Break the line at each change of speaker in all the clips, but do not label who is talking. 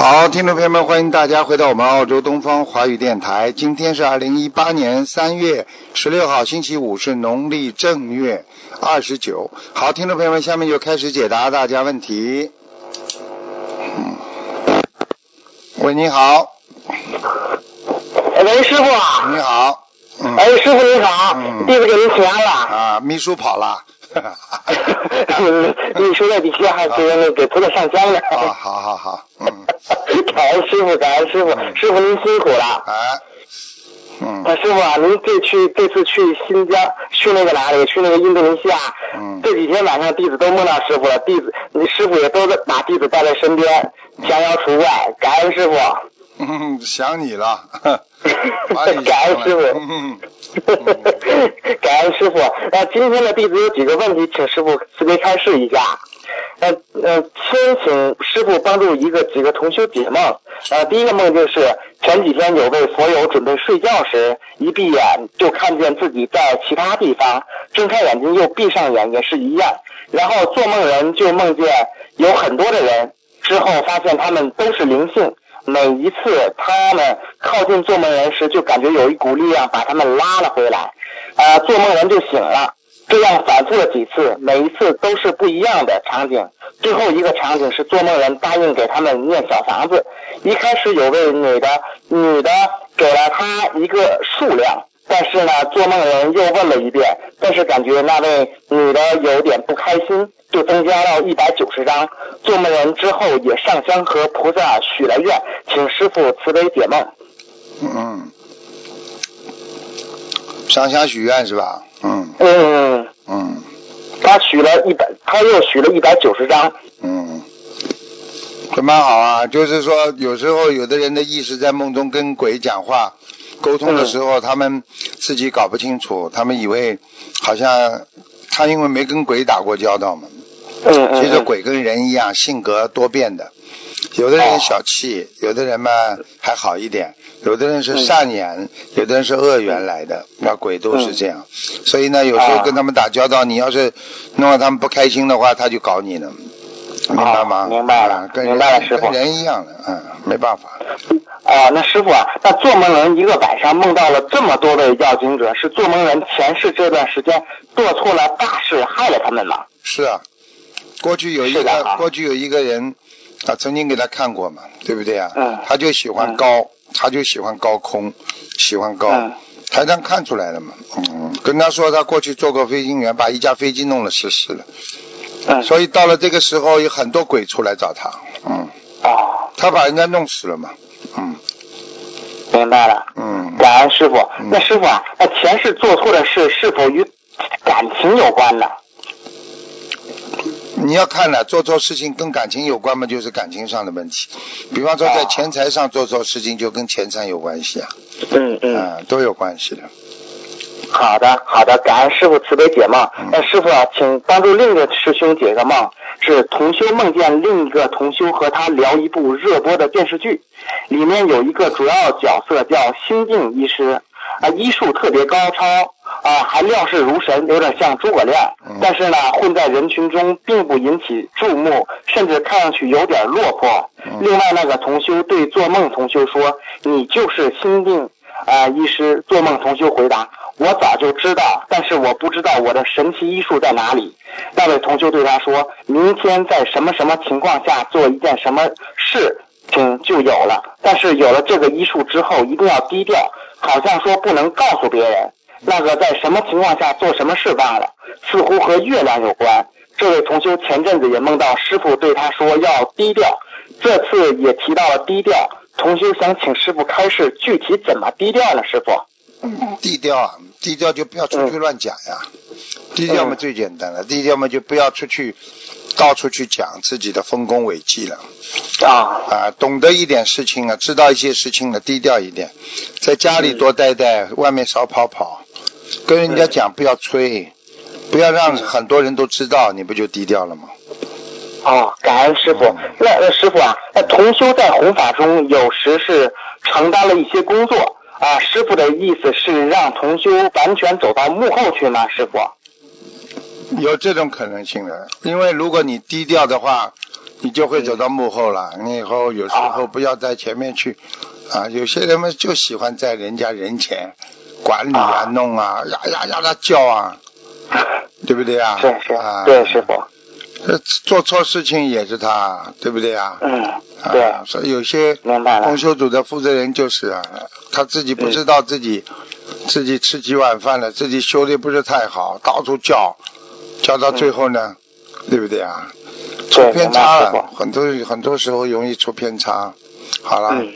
好，听众朋友们，欢迎大家回到我们澳洲东方华语电台。今天是二零一八年三月十六号，星期五，是农历正月二十九。好，听众朋友们，下面就开始解答大家问题。嗯，喂，你好，
喂，师傅。
你好，嗯，
哎，师傅您好，
嗯
弟子给您请安了。
啊，秘书跑了，
你说的底下还是那给菩萨上香呢。
啊，好好好，嗯，
感恩师傅，感恩师傅，师傅您辛苦了。
哎，嗯
啊，师傅啊，您这去这次去新疆，去那个哪里？去那个印度尼西亚。
嗯
这几天晚上弟子都梦到师傅了，弟子你师傅也都把弟子带在身边，降妖除怪，感恩师傅。
嗯，想你 了，
感恩师傅
嗯
感恩师傅。那今天的弟子有几个问题，请师傅慈悲开示一下。呃呃，先请师傅帮助一个几个同修解梦。呃，第一个梦就是前几天有位佛友准备睡觉时，一闭眼就看见自己在其他地方，睁开眼睛又闭上眼也是一样。然后做梦人就梦见有很多的人，之后发现他们都是灵性。每一次他们靠近做梦人时，就感觉有一股力量把他们拉了回来，啊、做梦人就醒了。这样反复了几次，每一次都是不一样的场景。最后一个场景是做梦人答应给他们念小房子。一开始有位女的，女的给了他一个数量，但是呢，做梦人又问了一遍，但是感觉那位女的有点不开心，就增加到一百九十张。做梦人之后也上香和菩萨许了愿，请师傅慈悲解梦。
嗯，上香许愿是吧？嗯
嗯，
嗯
他许了一百，他又许了一百九十张。
嗯，这蛮好啊。就是说，有时候有的人的意识在梦中跟鬼讲话沟通的时候，他们自己搞不清楚，他们以为好像他因为没跟鬼打过交道嘛。
嗯嗯。
其实
嗯
鬼跟人一样，性格多变的。有的人小气，有的人嘛还好一点，有的人是善眼，有的人是恶缘来的，那鬼都是这样。所以呢，有时候跟他们打交道，你要是弄得他们不开心的话，他就搞你了，明白吗？
哦明白了明白了
人
师傅
跟人一样的，嗯，没办法。
啊，那师傅啊，那做梦人一个晚上梦到了这么多位要经者，是做梦人前世这段时间做错了大事，害了他们吗？
是啊，过去有一个过去有一个人，啊，曾经给他看过嘛，对不对啊？
嗯
他就喜欢
嗯
高，他就喜欢高空，喜欢高。
嗯
台上看出来了嘛，嗯，跟他说他过去做过飞行员，把一架飞机弄了失事了，
嗯。
所以到了这个时候有很多鬼出来找他，嗯，
哦，
他把人家弄死了嘛，嗯
明白了。
嗯，
感恩师傅。
嗯
那师傅啊，那前世做错的事是否与感情有关呢？
你要看了，做错事情跟感情有关吗，就是感情上的问题，比方说在
哦
钱财上做错事情，就跟钱财有关系啊，
嗯嗯。
嗯，都有关系的。
好的，好的，感恩师傅慈悲解梦
嗯。
那师傅啊，请帮助另一个师兄解个梦，是同修梦见另一个同修和他聊一部热播的电视剧，里面有一个主要角色叫心静医师，啊，医术特别高超，啊，还料事如神，有点像诸葛亮
嗯，
但是呢，混在人群中并不引起注目，甚至看上去有点落魄。
嗯
另外那个同修对做梦同修说：“你就是心定啊、医师。”做梦同修回答：“我早就知道，但是我不知道我的神奇医术在哪里。”那位同修对他说：“明天在什么什么情况下做一件什么事情就有了，但是有了这个医术之后一定要低调，好像说不能告诉别人。那个在什么情况下做什么事忘了，似乎和月亮有关。”这位同修前阵子也梦到师傅对他说要低调，这次也提到了低调。同修想请师傅开示，具体怎么低调呢？师傅？
低调啊，低调就不要出去乱讲呀。低调嘛最简单了，低调嘛就不要出去到处去讲自己的丰功伟绩了
啊，
啊。懂得一点事情啊，知道一些事情了，低调一点，在家里多待待，外面少跑跑，跟人家讲不要吹，不要让很多人都知道，你不就低调了吗？
哦，感恩师傅。那那师傅啊，那同修在弘法中有时是承担了一些工作啊，师傅的意思是让同修完全走到幕后去吗？师傅？
有这种可能性的，因为如果你低调的话，你就会走到幕后了。你以后有时候不要在前面去啊，有些人们就喜欢在人家人前管理啊、弄啊，呀呀呀的叫啊，对不对啊？
是是
啊，
对师傅。
这做错事情也是他，对不对啊？
嗯，对。
啊，所以有些。公修组的负责人就是啊，他自己不知道自己、自己吃几碗饭了，自己修的不是太好，到处叫，叫到最后呢，对不对啊？出偏差了，很多很多时候容易出偏差。好了。
嗯，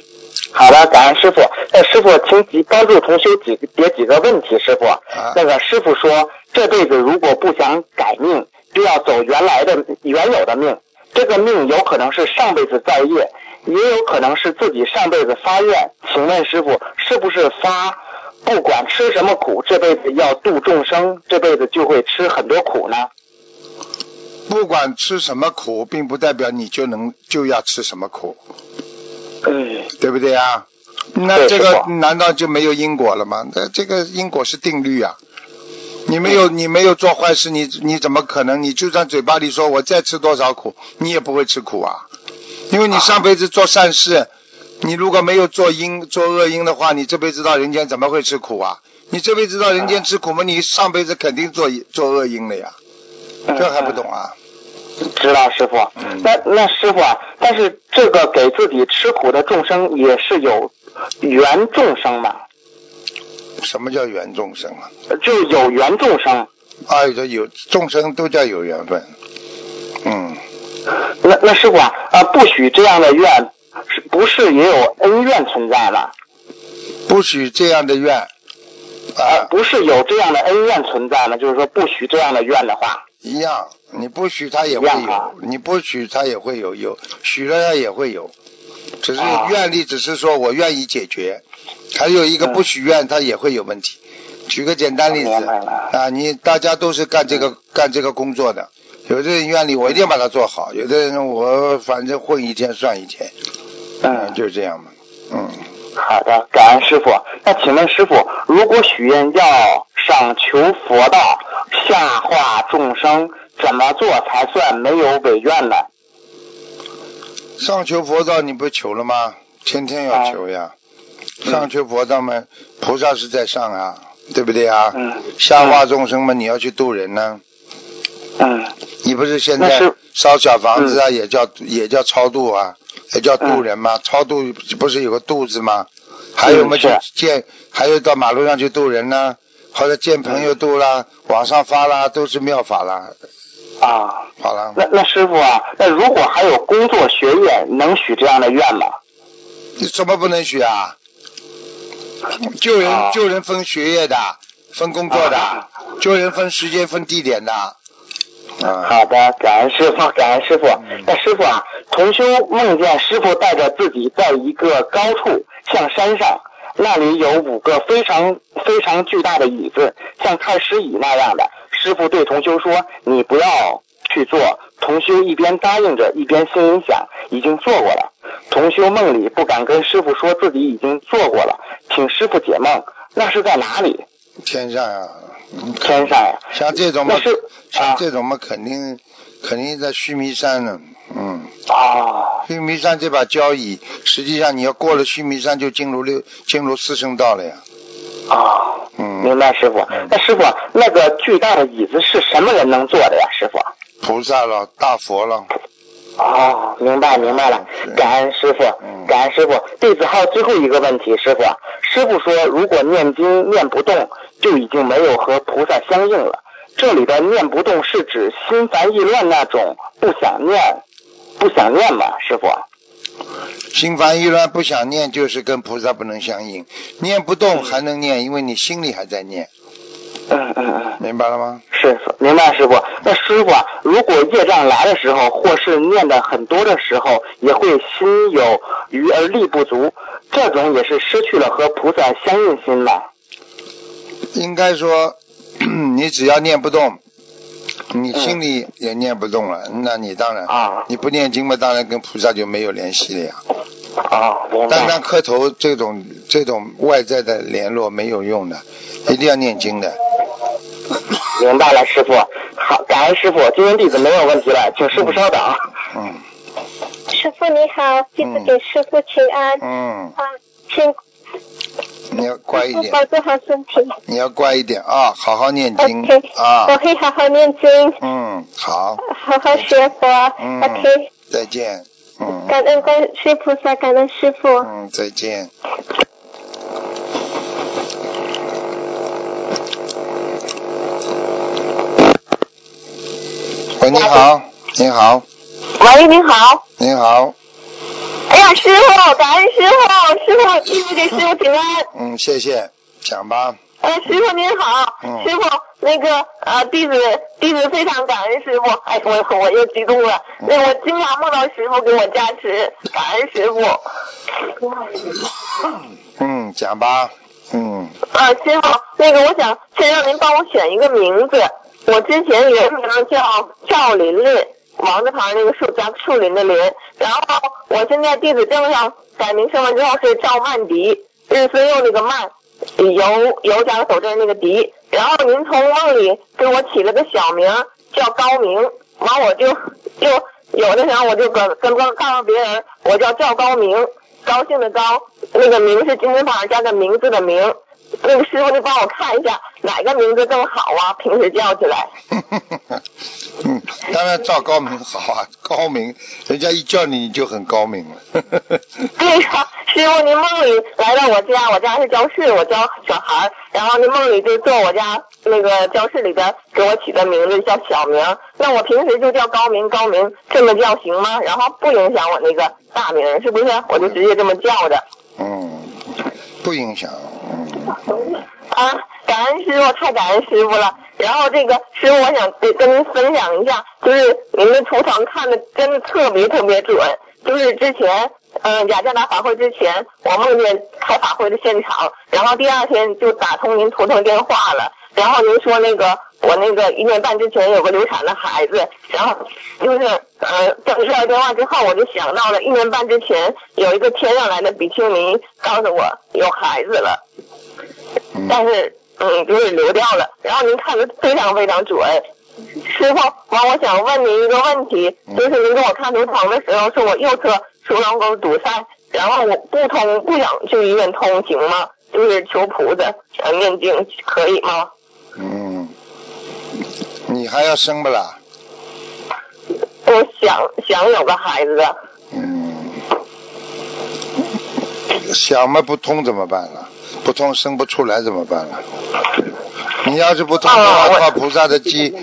好的，感恩师傅。那师傅，请几帮助同修几别几个问题，师傅。
啊。
那个师傅说，这辈子如果不想改命。就要走原来的原有的命，这个命有可能是上辈子造业，也有可能是自己上辈子发愿。请问师傅，是不是发不管吃什么苦，这辈子要度众生，这辈子就会吃很多苦呢？
不管吃什么苦，并不代表你就能就要吃什么苦。
嗯，
对不对啊？那这个难道就没有因果了吗？那这个因果是定律啊。你没有，你没有做坏事，你你怎么可能？你就算嘴巴里说我再吃多少苦，你也不会吃苦啊，因为你上辈子做善事，你如果没有做因做恶因的话，你这辈子到人间怎么会吃苦啊？你这辈子到人间吃苦吗，你上辈子肯定做做恶因了呀，这还不懂啊？
知道师傅，那那师傅啊，但是这个给自己吃苦的众生也是有缘众生嘛？
什么叫缘众生啊？
就有缘众生。
啊，有有众生都叫有缘分。嗯。
那那师傅啊，啊，不许这样的愿，是不是也有恩怨存在了？
不许这样的愿。啊。
不是有这样的恩怨存在吗？就是说不许这样的愿的话。
一样，你不许他也会有，你不许他也会有，有许了他也会有，只是愿力，只是说我愿意解决。还有一个不许愿，他也会有问题。举个简单例子啊，你大家都是干这个干这个工作的，有的人愿力我一定把它做好，有的人我反正混一天算一天，嗯，就是这样嘛，嗯。
好的，感恩师傅。那请问师傅，如果许愿要上求佛道，下化众生，怎么做才算没有违愿呢？
上求佛道，你不求了吗？天天要求呀。上求佛道嘛，菩萨是在上啊，对不对啊？
嗯。
下化众生嘛，你要去渡人
呢。嗯。
你不是现在烧小房子啊，也叫也叫超度啊，也叫渡人吗？超度不是有个渡字吗？还有嘛，见还有到马路上去渡人呢，或者见朋友渡啦，网上发啦，都是妙法啦。
啊。
好了。
那那师傅啊，那如果还有工作学业，能许这样的愿吗？
你怎么不能许啊？救人救人分学业的，分工作的，救人分时间分地点的。
好的，感恩师傅，感恩师傅。那师傅啊，同修梦见师傅带着自己在一个高处，向山上，那里有五个非常非常巨大的椅子，像太师椅那样的。师傅对同修说：“你不要去做。”同修一边答应着，一边心里想：“已经做过了。”同修梦里不敢跟师傅说自己已经做过了，请师傅解梦。那是在哪里？
天上呀，
天上呀。
像这种嘛，像这种嘛，肯定肯定在须弥山呢。嗯。
啊。
须弥山这把交椅，实际上你要过了须弥山，就进入六进入四圣道了呀。
啊。
嗯。
明白，师傅。那师傅，那个巨大的椅子是什么人能坐的呀？师傅。
菩萨了，大佛了。
哦，明白明白了，感恩师傅，感恩师傅。弟子还有最后一个问题，师傅，师傅说如果念经念不动，就已经没有和菩萨相应了。这里的念不动是指心烦意乱那种不想念，不想念吗？师傅？
心烦意乱不想念，就是跟菩萨不能相应。念不动还能念，因为你心里还在念。
嗯嗯嗯，
明白了吗？
是，明白师傅。那师傅，如果业障来的时候，或是念的很多的时候，也会心有余而力不足，这种也是失去了和菩萨相应心了？
应该说，你只要念不动，你心里也念不动了，那你当然，
啊
你不念经嘛，当然跟菩萨就没有联系了呀。
啊。
单单磕头这种这种外在的联络没有用的，一定要念经的。
明白了，师傅。好，感恩师傅，今天弟子没有问题了，请师傅稍等。
嗯
师傅你好，弟子给师傅请安。
嗯，
啊，请
你要乖一点，
保重好身体。
你要乖一点啊，好好念经
OK，我
啊。
会好好念经，
嗯，好，
好好学佛。
嗯
OK，
再见。嗯
感恩观世菩萨，感恩师傅。
嗯，再见。喂，你好，你好，
喂，你好。
你好，
哎呀，师傅，感恩师傅，师傅，弟子给师傅请安。
嗯，谢谢，讲吧。
呃，师傅您好，
嗯
师傅，那个呃，弟子弟子非常感恩师傅，哎，我我又激动了，那我经常梦到师傅给我加持，感恩师傅。
嗯，讲吧。嗯，
啊，师傅，那个我想先让您帮我选一个名字，我之前原名叫赵琳琳，王字旁那个树加树林的林，然后我现在地址证上改名声完之后是赵曼迪，日孙右那个曼，尤尤加个手字那个迪，然后您从梦里给我起了个小名叫高明，完我就就有的时候我就跟跟跟告诉别人我叫赵高明，高兴的高，那个明是金字旁加个名字的名。那个师傅，你帮我看一下哪个名字更好啊？平时叫起来。
嗯，当然赵高明好啊，高明，人家一叫你你就很高明了。
对呀，师傅，您梦里来到我家，我家是教室，我教小孩儿，然后您梦里就坐我家那个教室里边，给我起的名字叫小明。那我平时就叫高明，高明这么叫行吗？然后不影响我那个大名，是不是？我就直接这么叫的。
嗯，不影响。
啊，感恩师傅，太感恩师傅了。然后这个师傅，我想跟跟您分享一下，就是您的图腾看的真的特别特别准。就是之前，嗯、雅加达法会之前，我梦见开法会的现场，然后第二天就打通您图腾电话了。然后您说那个我那个一年半之前有个流产的孩子，然后就是呃等这个电话之后，我就想到了一年半之前有一个天上来的比丘尼告诉我有孩子了。
嗯
但是嗯，就是流掉了。然后您看的非常非常准。师傅，完我想问您一个问题，就是您给我看图腾的时候，说我右侧输卵管堵塞，然后我不通不想去医院通行吗？就是求菩萨呃念经可以吗？
嗯，你还要生不啦？
我想想有个孩子，
嗯，想嘛不通怎么办了？不通生不出来怎么办了？你要是不通的话，菩萨的机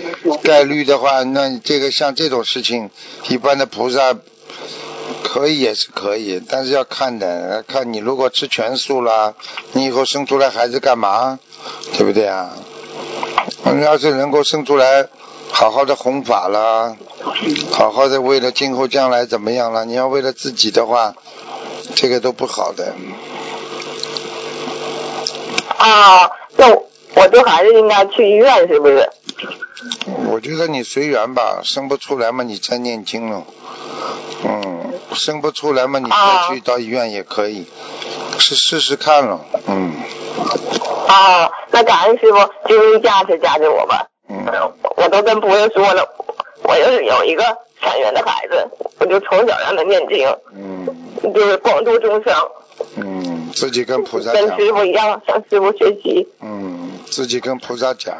概率的话，那你这个像这种事情，一般的菩萨可以也是可以，但是要看的，看你如果吃全素啦，你以后生出来孩子干嘛？对不对啊？你要是能够生出来，好好的弘法啦，好好的为了今后将来怎么样了？你要为了自己的话，这个都不好的。
啊，那我我就还是应该去医院，是不是？
我觉得你随缘吧，生不出来嘛，你再念经了。嗯，生不出来嘛，你再去到医院也可以，试试试看了。嗯
啊，那感恩师傅，就是加持加持我吧。
嗯
我都跟朋友说了，我要是有一个善缘的孩子，我就从小让他念经，
嗯
就是广度众生，
嗯，自己跟菩萨讲，
跟师傅一样向师傅学习。
嗯，自己跟菩萨讲，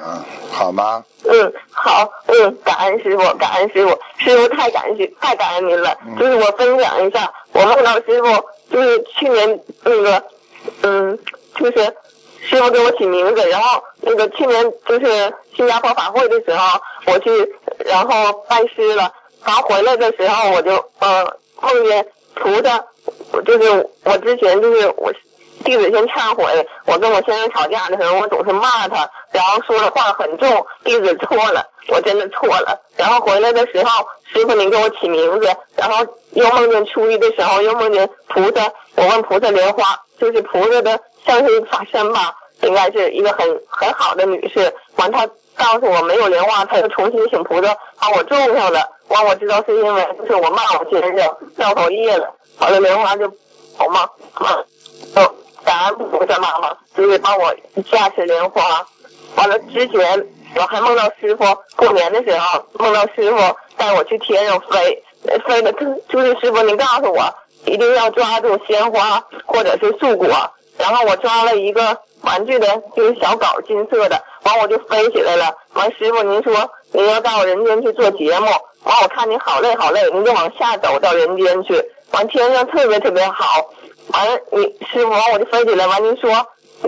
好吗？
嗯，好，嗯，感恩师傅，感恩师傅，师傅太感谢，太感恩您了。
嗯
就是我分享一下，我梦到师傅，就是去年那个，嗯，就是师傅给我起名字，然后那个去年就是新加坡法会的时候，我去，然后拜师了，然后回来的时候我就，呃，梦见菩萨，我就是我之前就是我弟子先忏悔，我跟我先生吵架的时候，我总是骂他，然后说的话很重，弟子错了，我真的错了。然后回来的时候，师傅您给我起名字，然后又梦见初一的时候，又梦见菩萨，我问菩萨莲花，就是菩萨的像是法身吧，应该是一个很很好的女士。完，她告诉我没有莲花，他又重新请菩萨把我种上了。完，我知道是因为就是我骂我先生掉头业了，完了莲花就好嘛，嗯，感恩菩萨妈妈，就是帮我加持莲花。完了之前我还梦到师傅，过年的时候梦到师傅带我去天上飞，飞的就是师傅您告诉我一定要抓住鲜花或者是树果，然后我抓了一个玩具的，就是小狗金色的，完我就飞起来了。完师傅您说您要到人间去做节目，完我看您好累好累，您就往下走到人间去。完天上特别特别好，完了你师傅完我就飞起来，完您说。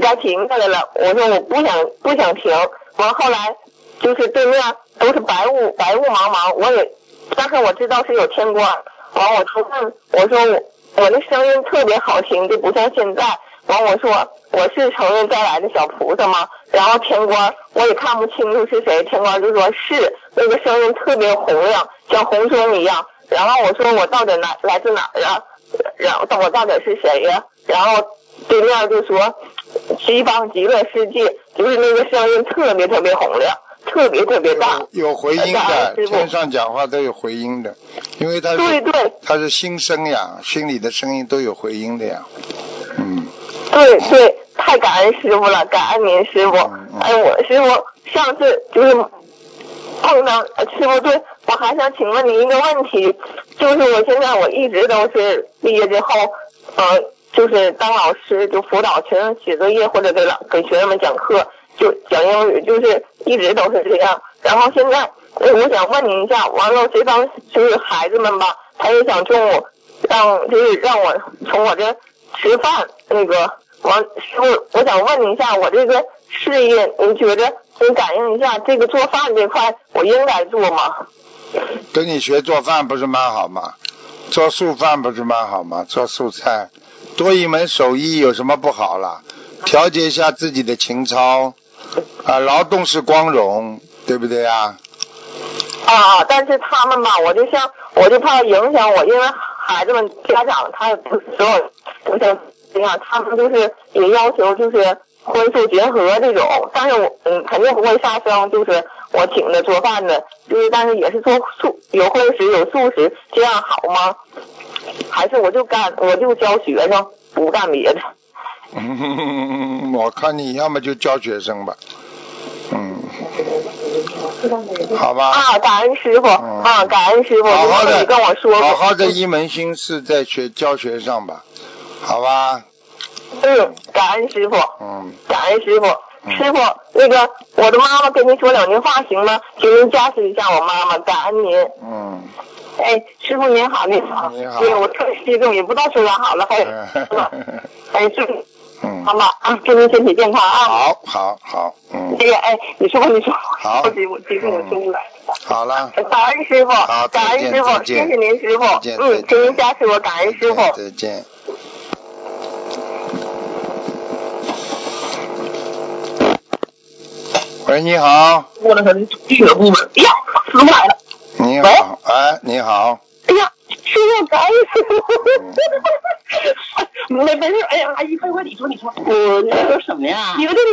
该停下来了，我说我不想不想停，完后来就是对面都是白雾白雾茫茫，我也但是我知道是有天光，完我就问我说我我的声音特别好听，就不像现在，完我说我是成人带来的小菩萨吗？然后天官我也看不清楚是谁，天官就说是那个声音特别洪亮，像洪钟一样，然后我说我到底来来自哪儿啊？然后我到底是谁呀？然后对面就说。西方极乐世界，就是那个声音特别特别洪亮，特别特别大，
有回音的，天上讲话都有回音的，因为他
对对，
他是心声呀，心里的声音都有回音的呀，嗯，
对对，太感恩师傅了，感恩您师傅，哎，我师傅上次就是碰到师傅，对我还想请问您一个问题，就是我现在我一直都是毕业之后，呃。就是当老师，就辅导学生写作业或者给老给学生们讲课，就讲英语，就是一直都是这样。然后现在，我想问您一下，完了这帮就是孩子们吧，他也想中午让就是让我从我这吃饭那个完师傅，我想问您一下，我这个事业，您觉得您感应一下这个做饭这块，我应该做吗？
跟你学做饭不是蛮好吗？做素饭不是蛮好吗？做素菜。多一门手艺有什么不好了？调节一下自己的情操啊，劳动是光荣，对不对呀？
啊，但是他们吧，我就像，我就怕影响我，因为孩子们家长他不所有，我想这样，他们就是也要求就是荤素结合这种，但是我嗯肯定不会杀生，就是我请的做饭的，就是但是也是做素有荤食有素食，这样好吗？还是我就干，我就教学生，不干别的。
我看你要么就教学生吧，嗯，好吧。
啊，感恩师傅，啊，感恩师傅，
好好的
跟我说
好好的一门心思在学教学上吧，好吧。
嗯，感恩师傅。
嗯。
感恩师傅，师傅，那个我的妈妈跟您说两句话行吗？请您加持一下我妈妈，感恩您。
嗯。
哎，师傅您好，您好，
你好，
对我特别激动，也不知道说啥好了，还有，哎，师傅，
嗯，
好吧，啊，祝您身体健康啊，
好，好，好，嗯，
这个，哎，你说，你说，
好，
我激我激动，我说不来，
好了，
感恩师傅，
好，
感恩师傅，谢谢您师傅，嗯，请您加持我，感恩师傅，
再见。喂，你好。
我那个地铁部门，哎呀，师傅来了。
你好，哎，你好。
哎呀，师傅，感恩师傅。没没事，哎呀，阿姨，快快，你说，你说。
我你说什么呀？
你们这里，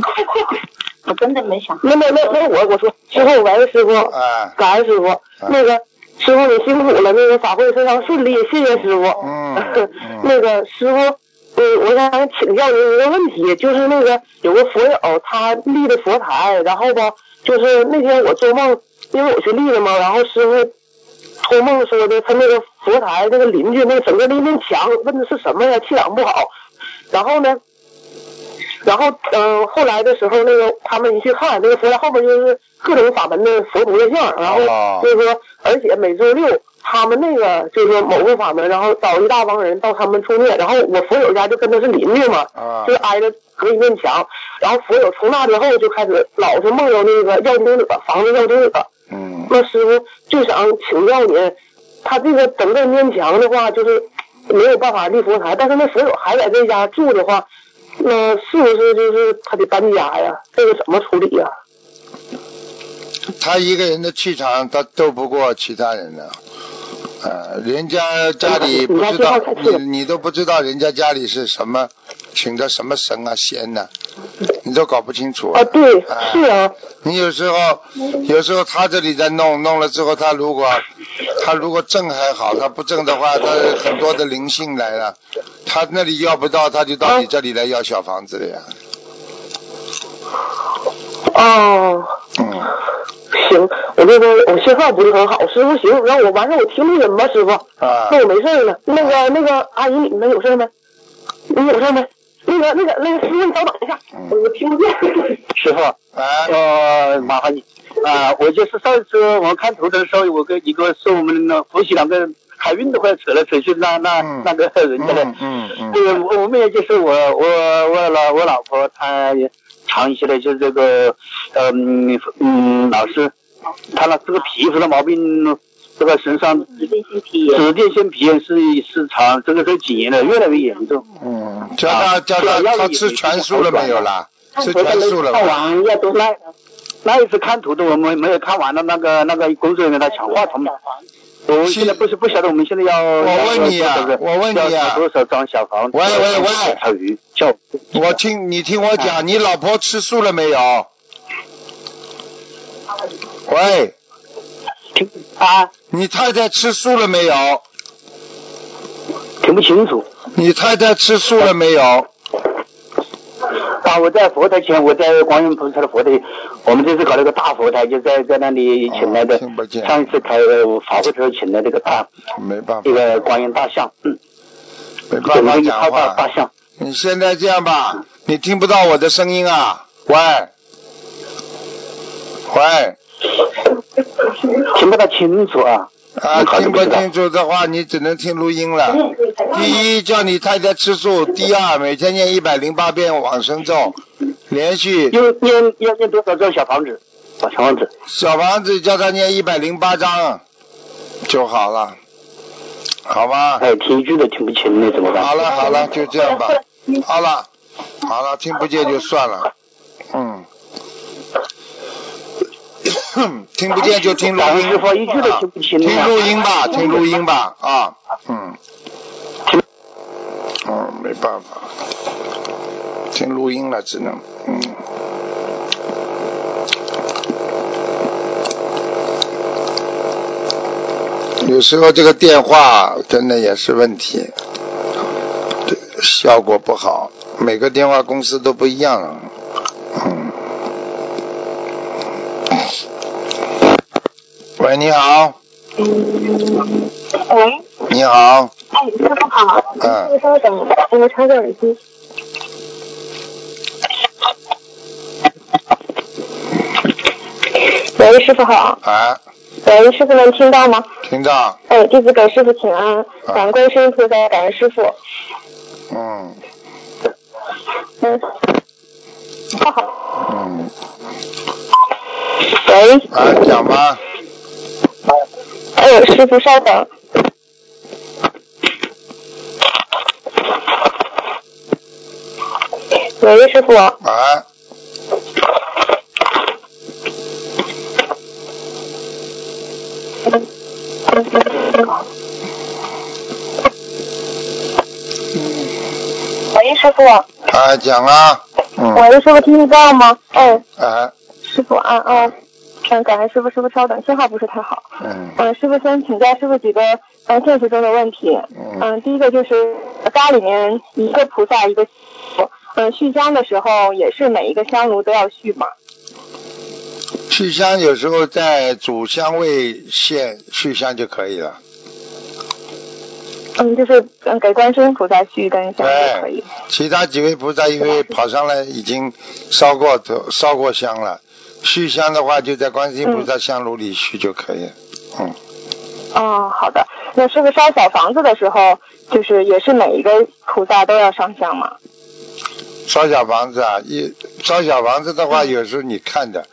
快快快！
我真的没想。
那那那那我我说，师傅，感恩师傅。
哎。
感恩师傅。那个师傅你辛苦了，那个法会非常顺利，谢谢师傅。
嗯。
那个师傅，嗯，我想请教您一个问题，就是那个有个佛友他立的佛台，然后吧，就是那天我做梦。因为我去立的嘛，然后师傅托梦说的，他那个佛台那个邻居那个整个那面墙，问的是什么呀？气场不好。然后呢，然后嗯，后来的时候，那个他们一去看，那个佛台后面就是各种法门的佛菩萨像，然后就是说，而且每周六他们那个就是说某个法门，然后找一大帮人到他们出面，然后我佛友家就跟他是邻居嘛，就挨着隔一面墙，然后佛友从那之后就开始老是梦到那个要经者，房子要经者。
嗯，
那师傅就想请教您，他这个整个面墙的话，就是没有办法立佛台，但是那佛友还在这家住的话，那是不是就是他得搬家呀？这个怎么处理呀？
他一个人的气场，他斗不过其他人的，呃，人家家里不知道，你你都不知道人家家里是什么，请的什么神啊仙呐、你都搞不清楚。
啊，对，
哎
是啊，
你有时候，有时候他这里在弄，弄了之后，他如果他如果正还好，他不正的话，他很多的灵性来了，他那里要不到，他就到你这里来要小房子了呀。
哦，
嗯，
行，我那个我信号不是很好，师傅行，让我完事儿我听录音吧，师傅。
啊
那我没事儿了。那个那个阿姨，你们有事儿没？你有事儿没？那个那个那个师傅，你稍等一下，
我
我听不见。
师傅，
啊，
呃，麻烦你啊、我就是上一次我们看图腾的时候，我跟一个是我们的夫妻两个人。海运都快扯来扯去，那那、
嗯
那个人家的，
嗯嗯
这个我我们也就是我我我老我老婆她也长期的就是这个嗯嗯老师，他那这个皮肤的毛病，这个身上
紫癜性皮炎，
紫癜性皮炎是是长这个这几年了，越来越严重。
嗯，叫他叫他他吃全素了没有啦？吃全素了
看？完要都那那一次看图的我们没有看完的那个那个工作人员他抢话筒，我现在不是不晓得我们现在要
我问你啊我问你啊
要多少张小房子？
喂喂喂
小鱼叫
我听你听我讲，你老婆吃素了没有？喂，
听啊
你太太吃素了没有？
听不清楚
你太太吃素了没有？
啊！我在佛台前，我在观音菩萨的佛台，我们这次搞了个大佛台，就在在那里请来的
哦听不见，
上一次开呃法会时候请的这个大
没办法
这，个观音大象，嗯，
没办法。你现在这样吧，你听不到我的声音啊？喂，喂，
听不太清楚啊。
啊，听不清楚的话，你只能听录音了。第一，叫你太太吃素；第二，每天念一百零八遍往生咒，连续
要念要念多少张小房子？小房子。
小房子叫他念一百零八张就好了，好吧？
哎，听一句都听不清，那怎么办？
好了好了，就这样吧。好了好了，听不见就算了。嗯，听不见就听录音。
师傅一句都听不清
听
啊
录音吧，听录音吧啊，嗯，嗯，没办法，听录音了，只能嗯。有时候这个电话真的也是问题，对，效果不好，每个电话公司都不一样，嗯。喂，你好，
喂，
你好，
哎，师傅好，
嗯。
师傅稍等，我们插个耳机。喂，师傅好。
啊，
喂，师傅能听到吗？
听到，
哎，弟子给师傅请安，感恩观世音菩萨，感恩师傅。
嗯。
嗯。好好。
嗯，
喂，
啊，讲吧，
哎，师傅稍等。喂，师傅。
啊，
喂，师傅。
啊，讲啊，嗯，
喂，师傅听得到吗？哎，
啊，
师傅啊啊，嗯，感恩师傅，师傅稍等，信号不是太好。
嗯，
嗯，师傅先请教师傅几个嗯现实中的问题。
嗯
嗯，第一个就是家里面一个菩萨一个佛，嗯，续香的时候也是每一个香炉都要续吗？
续香有时候在主香位线续香就可以了，
嗯，就是嗯给观世音菩萨续一根香就可以
对。，其他几位菩萨因为跑上来已经烧过头烧过香了，续香的话就在观世音菩萨香炉里续就可以了，嗯，
哦，好的。那师傅烧小房子的时候，就是也是每一个菩萨都要上香吗？
烧小房子啊，一烧小房子的话，有时候你看的，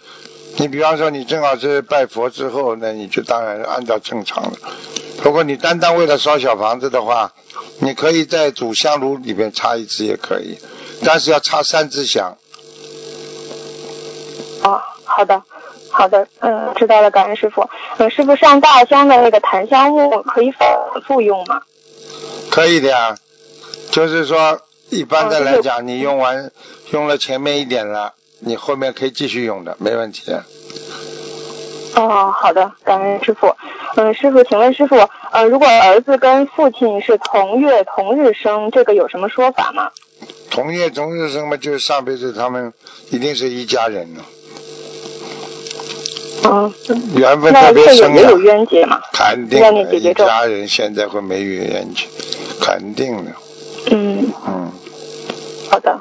你比方说你正好是拜佛之后，那你就当然按照正常的。如果你单单为了烧小房子的话，你可以在主香炉里面插一支也可以，但是要插三支香。
啊哦，好的，好的，嗯，知道了，感恩师傅。嗯，师傅上大香的那个檀香木可以反复用吗？
可以的呀，就是说一般的来讲，你用完用了前面一点了，你后面可以继续用的，没问题的。
哦，好的，感恩师傅。嗯，师傅，请问师傅，呃，如果儿子跟父亲是同月同日生，这个有什么说法吗？
同月同日生嘛，就是上辈子他们一定是一家人了，
嗯，
缘分
那
特别深
啊有，冤结吗？
肯定一家人现在会没冤结，肯定的，
嗯，
嗯。
好的。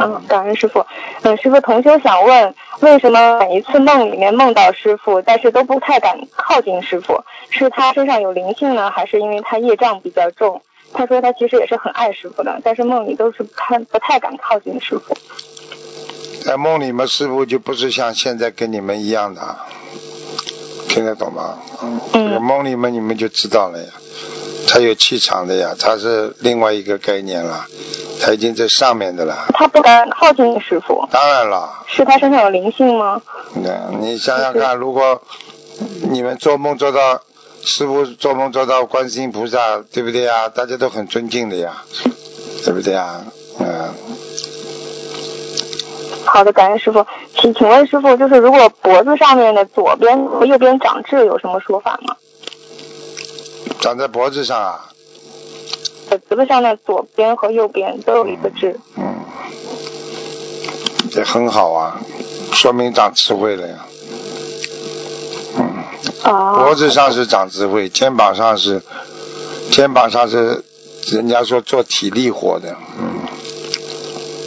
嗯，感恩师傅。嗯，师傅，同修想问，为什么每一次梦里面梦到师傅，但是都不太敢靠近师傅？是他身上有灵性呢，还是因为他业障比较重？他说他其实也是很爱师傅的，但是梦里都是不太不太敢靠近师傅。
在梦里面，师傅就不是像现在跟你们一样的，听得懂吗？嗯，
嗯
这个梦里面你们就知道了呀，他有气场的呀，他是另外一个概念了，他已经在上面的了。
他不敢靠近师傅，
当然了，
是他身上有灵性吗？
那你想想看，如果你们做梦做到师傅做梦做到观世音菩萨，对不对呀？大家都很尊敬的呀，对不对呀？嗯，
好的，感恩师傅。请请问师傅，就是如果脖子上面的左边和右边长痣，有什么说法吗？
长在脖子上啊，
脖子上的左边和右边都有一个痣。
嗯，也很好啊，说明长智慧了呀。嗯，
啊。
脖子上是长智慧，肩膀上是，肩膀上是，人家说做体力活的，嗯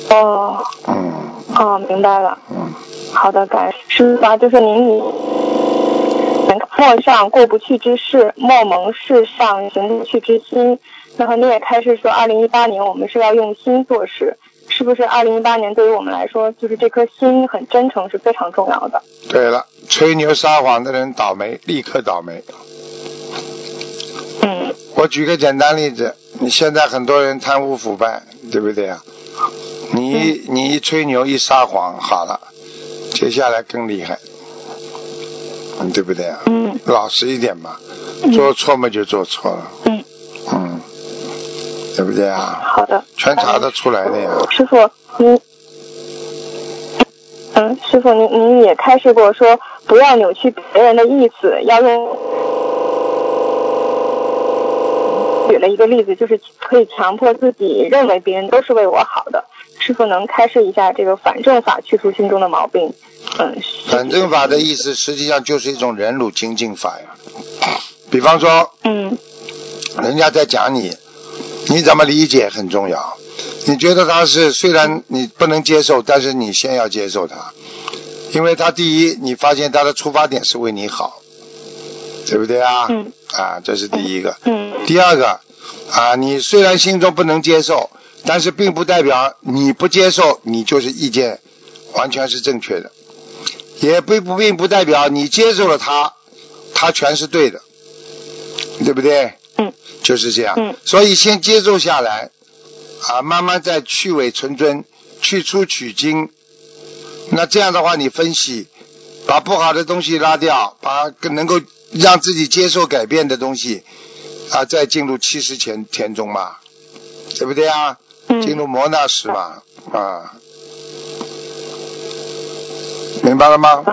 哦
嗯
哦，明白了。
嗯，
好的，感恩师傅啊，就是您以莫上过不去之事，莫蒙世上行不去之心。然后你也开始说，二零一八年我们是要用心做事，是不是？二零一八年对于我们来说，就是这颗心很真诚是非常重要的。
对了，吹牛撒谎的人倒霉，立刻倒霉。
嗯
我举个简单例子，你现在很多人贪污腐败，对不对啊？你一你一吹牛一撒谎，好了，接下来更厉害，嗯，对不对啊？
嗯
老实一点嘛，
嗯
做错嘛就做错了，
嗯，
嗯，对不对啊？
好的。
全查得出来的呀。
师傅，您，嗯，师傅，您您也开示过说，不要扭曲别人的意思，要用。举了一个例子，就是可以强迫自己认为别人都是为我好的。师傅能开示一下这个反正法，去除心中的毛病？嗯，
反正法的意思实际上就是一种忍辱精进法呀。比方说，
嗯
人家在讲你，你怎么理解很重要。你觉得他是虽然你不能接受，但是你先要接受他，因为他第一，你发现他的出发点是为你好，对不对啊？
嗯
啊，这是第一个。
嗯
第二个啊，你虽然心中不能接受，但是并不代表你不接受，你就是意见完全是正确的，也并不并不代表你接受了他，他全是对的，对不对？
嗯，
就是这样。
嗯
所以先接受下来，啊，慢慢再去伪存真，去粗取精。那这样的话，你分析，把不好的东西拉掉，把更能够让自己接受改变的东西，啊，再进入七十前田中嘛，对不对啊？进
嗯，
入摩纳时吧，啊，明白了吗？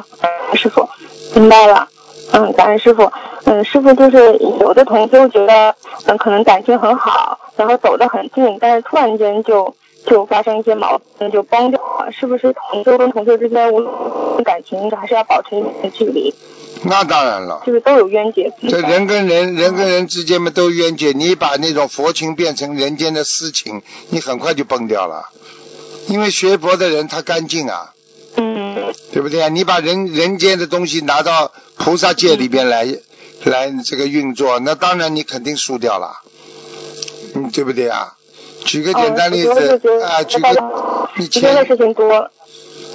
师傅，明白了。嗯，感恩师傅。嗯，师傅就是有的同修觉得，嗯，可能感情很好，然后走得很近，但是突然间就就发生一些矛盾，就崩掉了。是不是同修跟同修之间无论感情还是要保持一定的距离？
那当然了。
就是都有冤结。
这人跟人，人跟人之间嘛都冤结，你把那种佛情变成人间的私情，你很快就崩掉了。因为学佛的人他干净啊，
嗯
对不对啊？你把人人间的东西拿到菩萨界里边来，来这个运作，那当然你肯定输掉了，嗯，对不对啊？举个简单例子啊，举个
家
你
之间的事情多。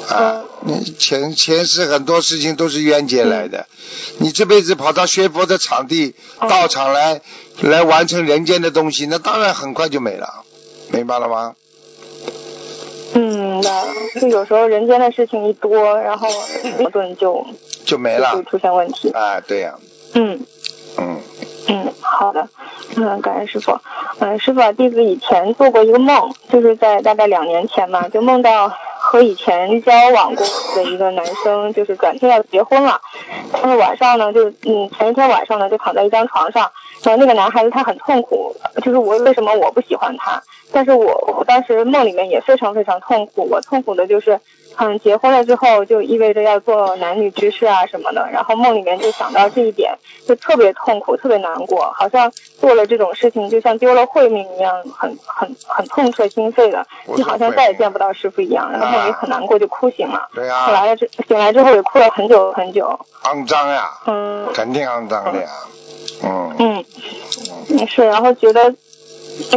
啊，你前前世很多事情都是冤结来的，你这辈子跑到学佛的场地、
哦
道场来，来完成人间的东西，那当然很快就没了，明白了吗？
嗯，那。就有时候人间的事情一多，然后矛盾就
就没了
就出现问题。
啊，对呀、
嗯
嗯，
嗯，好的，嗯，感恩师傅。嗯，师傅啊，弟子以前做过一个梦，就是在大概两年前嘛，就梦到和以前交往过的一个男生，就是转天要结婚了。但是晚上呢，就嗯前一天晚上呢，就躺在一张床上，然后那个男孩子他很痛苦，就是我为什么我不喜欢他？但是我我当时梦里面也非常非常痛苦，我痛苦的就是。嗯，结婚了之后就意味着要做男女之事啊什么的，然后梦里面就想到这一点，就特别痛苦，特别难过，好像做了这种事情就像丢了慧命一样，很很很痛彻心扉的，就好像再也见不到师傅一样，然后梦里很难过就哭醒了。
对呀、
后来了之醒来之后也哭了很久很久，
肮脏呀，
嗯
肯定肮脏的呀，嗯，
嗯，嗯是，然后觉得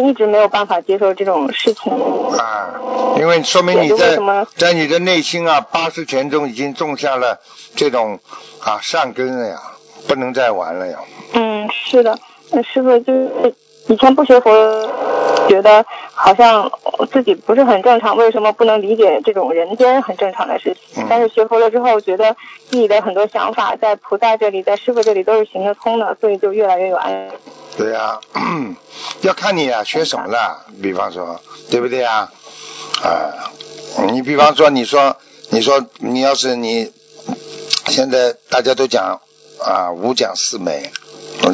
一直没有办法接受这种事情，
啊，因为说明你在在你的内心啊，八十拳中已经种下了这种啊善根了呀，不能再玩了呀。
嗯，是的，呃师傅就是以前不学佛，觉得好像自己不是很正常，为什么不能理解这种人间很正常的事情？
嗯
但是学佛了之后，觉得自己的很多想法在菩萨这里，在师傅这里都是行得通的，所以就越来越有安。
对呀、要看你啊学什么了，比方说，对不对啊？啊，你比方说，你说，你说，你要是你现在大家都讲啊五讲四美，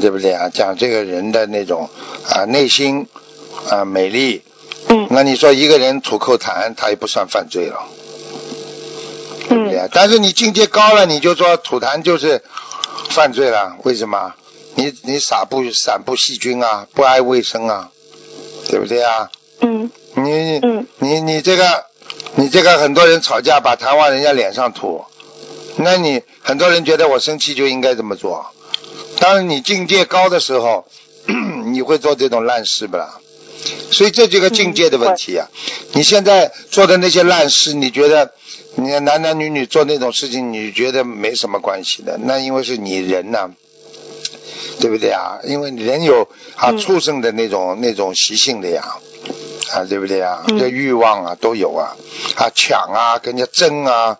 对不对啊？讲这个人的那种啊内心啊美丽，
嗯
那你说一个人吐口痰，他也不算犯罪了，对不对？但是你境界高了，你就说吐痰就是犯罪了，为什么？你你撒布散布细菌啊，不爱卫生啊，对不对啊？
嗯
你
嗯
你你这个你这个很多人吵架把痰往人家脸上吐，那你很多人觉得我生气就应该这么做。当然你境界高的时候，你会做这种烂事不啦？所以这这个境界的问题啊。你现在做的那些烂事，你觉得你男男女女做那种事情，你觉得没什么关系的？那因为是你人呐、对不对啊？因为人有啊
嗯
畜生的那种、那种习性的呀，啊，对不对啊？
嗯
这欲望啊都有啊，啊抢啊，跟人家争啊，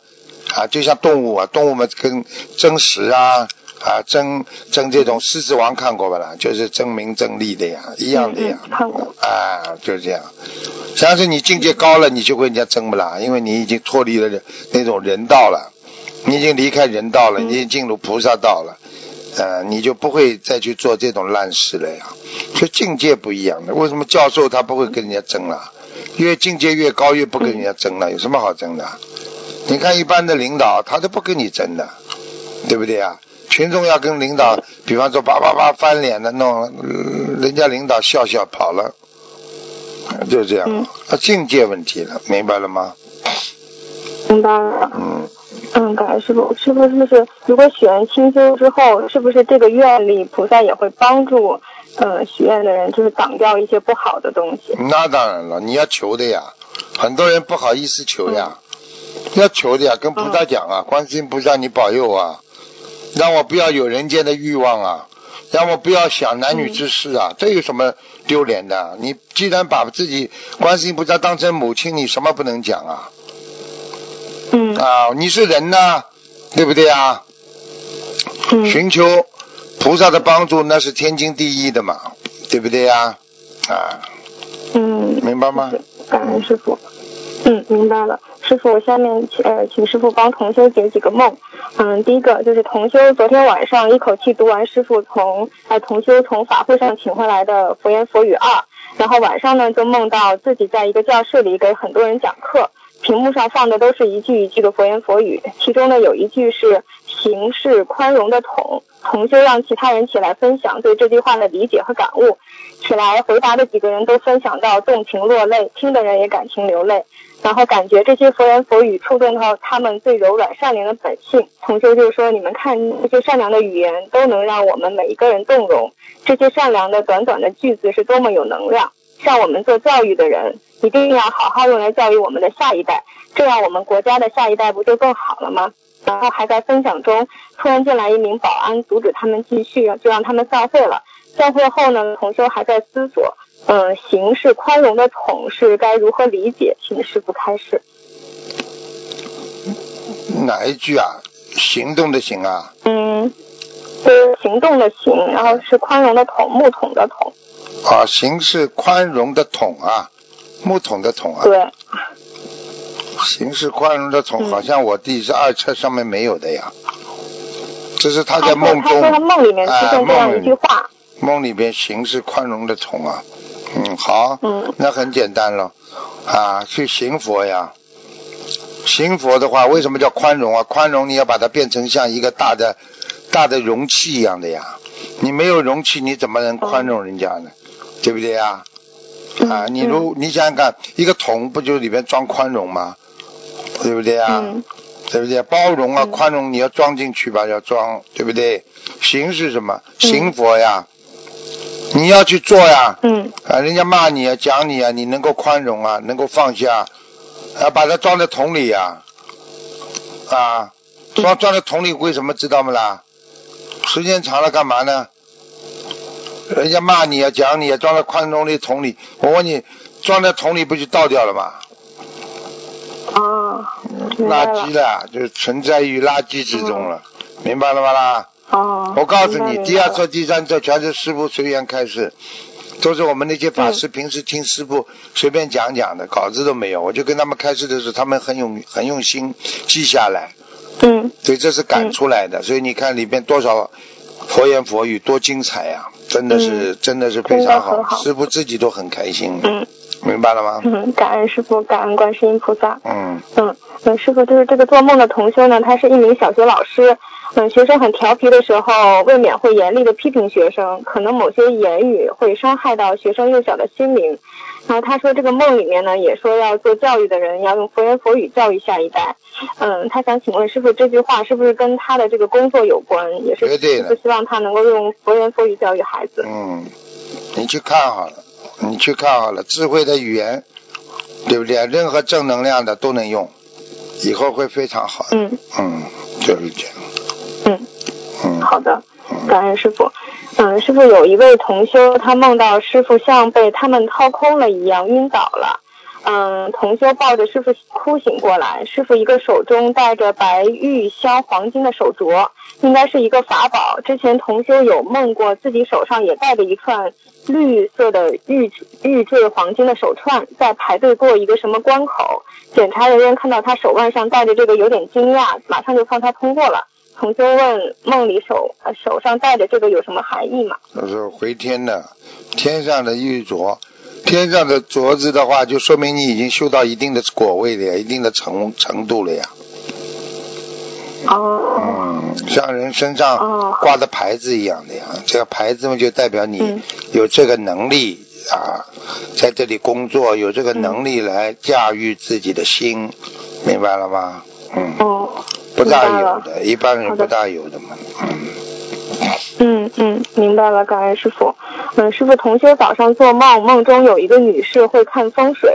啊，就像动物啊，动物们跟争食啊。啊，争争这种狮子王看过吧啦？就是争名争利的呀，一样的呀。啊，就是这样。像是你境界高了，你就跟人家争不啦，因为你已经脱离了人那种人道了，你已经离开人道了，
嗯
你已经进入菩萨道了，呃，你就不会再去做这种烂事了呀。就境界不一样的，为什么教授他不会跟人家争了？越境界越高，越不跟人家争了，有什么好争的？你看一般的领导，他都不跟你争的，对不对啊？群众要跟领导，比方说叭叭叭翻脸的弄，呃人家领导笑笑跑了，就这样，
嗯
啊，境界问题了，明白了吗？
明白了。
嗯，
嗯，感恩师傅，师傅是不是如果许愿清修之后，是不是这个愿力菩萨也会帮助呃许愿的人，就是挡掉一些不好的东西？
那当然了，你要求的呀，很多人不好意思求呀，要求的呀，跟菩萨讲啊，观世音菩萨你保佑啊，让我不要有人间的欲望啊，让我不要想男女之事啊，这有什么丢脸的？你既然把自己观世音菩萨当成母亲，你什么不能讲啊？
嗯
啊，你是人呐、对不对啊？
嗯
寻求菩萨的帮助，那是天经地义的嘛，对不对呀？啊，
嗯，
明白吗？
感恩师傅。嗯，明白了。师傅，我下面请呃，请师傅帮同修解几个梦。嗯，第一个就是同修昨天晚上一口气读完师傅从呃同修从法会上请回来的佛言佛语二，然后晚上呢就梦到自己在一个教室里给很多人讲课，屏幕上放的都是一句一句的佛言佛语，其中呢有一句是“行是宽容的桶”，同修让其他人起来分享对这句话的理解和感悟。起来回答的几个人都分享到动情落泪，听的人也感情流泪，然后感觉这些佛言佛语触动到他们最柔软善良的本性。同修就说：“你们看，这些善良的语言都能让我们每一个人动容，这些善良的短短的句子是多么有能量。像我们做教育的人，一定要好好用来教育我们的下一代，这样我们国家的下一代不就更好了吗？”然后还在分享中，突然进来一名保安，阻止他们继续，就让他们散会了。散会后呢，同修还在思索，嗯、行是宽容的统是该如何理解？请师傅开示。
哪一句啊？行动的行啊？
嗯，是行动的行，然后是宽容的统，木桶的桶。
啊，行是宽容的桶啊，木桶的桶啊。
对，
行是宽容的桶，
嗯
好像我第十二册上面没有的呀。这是他在梦中
他说他梦里面出
哎
现这样一句话。
梦里边行是宽容的桶啊。嗯，好，
嗯
那很简单了啊，去行佛呀。行佛的话，为什么叫宽容啊？宽容你要把它变成像一个大的大的容器一样的呀。你没有容器，你怎么能宽容人家呢？对不对呀？啊，
嗯
你如你想想看，一个桶不就里面装宽容吗？对不对啊？
嗯
对不对？包容啊，
嗯
宽容，你要装进去吧，要装，对不对？行是什么？行佛呀，你要去做呀。
嗯
啊，人家骂你啊，讲你啊，你能够宽容啊，能够放下，啊，把它装在桶里呀，啊，装装在桶里为什么知道吗啦？时间长了干嘛呢？人家骂你啊，讲你啊，装在宽容的桶里，我问你，装在桶里不就倒掉了吗？
啊，
垃圾。了，就是存在于垃圾之中了，明白了吗啦？
哦。
我告诉你，第二册、第三册全是师傅随缘开示，都是我们那些法师平时听师傅随便讲讲的，稿子都没有。我就跟他们开示的时候，他们很用很用心记下来，
嗯
所以这是赶出来的。所以你看里边多少佛言佛语，多精彩呀、真的是、真的是非常
很好
师傅自己都很开心，
嗯
明白了吗？
嗯，感恩师傅，感恩观世音菩萨。
嗯
嗯，嗯，师傅，就是这个做梦的同修呢，他是一名小学老师。嗯，学生很调皮的时候，未免会严厉的批评学生，可能某些言语会伤害到学生幼小的心灵。然后他说，这个梦里面呢，也说要做教育的人要用佛言佛语教育下一代。嗯，他想请问师傅，这句话是不是跟他的这个工作有关？也是
绝对的
希望他能够用佛言佛语教育孩子。
嗯，你去看好了，你去看好了，智慧的语言，对不对？任何正能量的都能用，以后会非常好。
嗯
嗯，就是这样。
嗯。
嗯。
好的，
嗯
感恩师傅。嗯，师傅有一位同修，他梦到师傅像被他们掏空了一样晕倒了。嗯，同修抱着师傅哭醒过来，师傅一个手中戴着白玉镶黄金的手镯，应该是一个法宝。之前同修有梦过自己手上也戴着一串绿色的玉玉坠黄金的手串，在排队过一个什么关口，检查人员看到他手腕上戴着这个有点惊讶，马上就放他通过了。同修问梦里手呃手上戴着这个有什么含义吗？
就是回天的，天上的玉镯，天上的镯子的话，就说明你已经修到一定的果位了呀，一定的程程度了呀。
哦，
嗯，像人身上
哦
挂的牌子一样的呀，这个牌子嘛就代表你
嗯
有这个能力啊，在这里工作，有这个能力来驾驭自己的心，明白了吗？嗯，
哦，
不大有的，一般人不大有的嘛。嗯，
嗯嗯，明白了，感恩师傅。嗯，师傅，同修早上做梦，梦中有一个女士会看风水，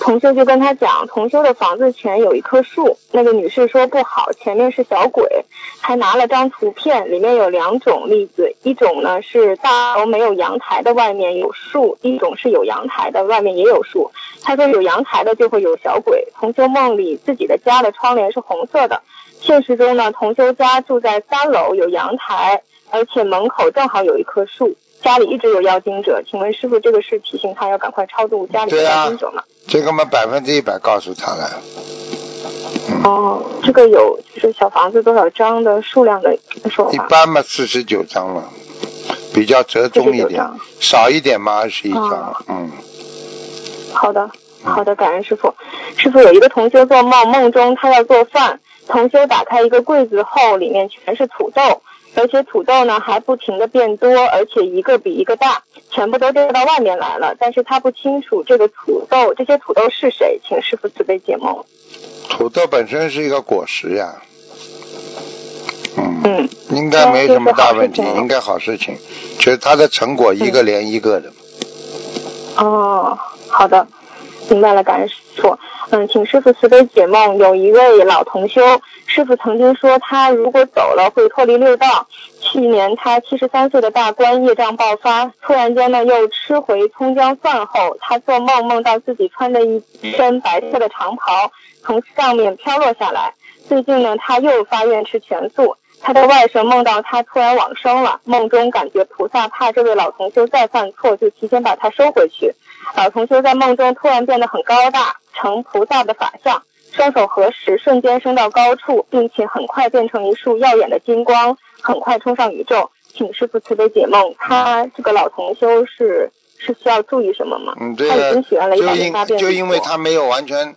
同修就跟她讲，同修的房子前有一棵树，那个女士说不好，前面是小鬼，还拿了张图片，里面有两种例子，一种呢是大楼没有阳台的外面有树，一种是有阳台的外面也有树。她说有阳台的就会有小鬼，同修梦里自己的家的窗帘是红色的，现实中呢，同修家住在三楼，有阳台，而且门口正好有一棵树，家里一直有妖精者。请问师傅，这个是提醒他要赶快超度家里的妖精者吗？
这个嘛百分之一百告诉他了。嗯，
哦，这个有就是小房子多少张的数量的说法？
一般嘛四十九张了，比较折中一点，少一点嘛二十一张
哦。
嗯，
好的，好的，感恩师傅。师傅有一个同修做梦，梦中他要做饭，同修打开一个柜子后，里面全是土豆，而且土豆呢还不停的变多，而且一个比一个大，全部都掉到外面来了。但是他不清楚这个土豆，这些土豆是谁，请师傅慈悲解梦。
土豆本身是一个果实呀。嗯，
嗯，
应该没什么大问题，应该好事情，就是它的成果一个连一个的。
哦，好的，明白了，感恩师傅。嗯，请师傅慈悲解梦。有一位老同修，师傅曾经说他如果走了会脱离六道。去年他七十三岁的大关业障爆发，突然间呢又吃回葱姜蒜后，他做梦梦到自己穿着一身白色的长袍从上面飘落下来。最近呢，他又发愿吃全素。他的外甥梦到他突然往生了，梦中感觉菩萨怕这位老同修再犯错，就提前把他收回去。老同修在梦中突然变得很高大，成菩萨的法相，双手合十，瞬间升到高处，并且很快变成一束耀眼的金光，很快冲上宇宙。请师傅慈悲解梦，他这个老同修是是需要注意什么吗？
嗯，这
他已
个
经许愿了一
就因
百零八遍
就因为他没有完全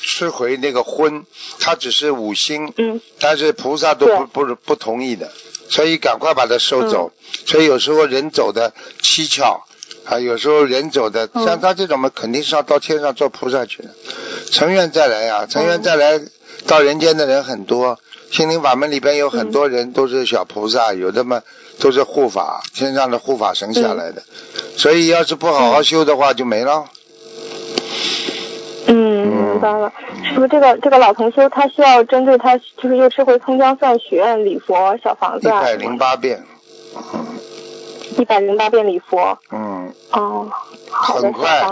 吃回那个荤，他只是五星，
嗯
但是菩萨都
不
不不不同意的，所以赶快把它收走。
嗯
所以有时候人走的蹊跷啊，有时候人走的、
嗯
像他这种嘛，肯定是要到天上做菩萨去的。成愿再来啊，成愿
嗯
再来，到人间的人很多。心灵法门里边有很多人都是小菩萨，有的嘛都是护法，天上的护法神下来的。所以要是不好好修的话，就没了。
嗯，明白了。是不是，这个这个老同修他需要针对他就是又吃回葱姜蒜许愿礼佛小房
一
子啊，
百零八遍，
一百零八遍礼佛。
嗯，
哦，好的，
很快。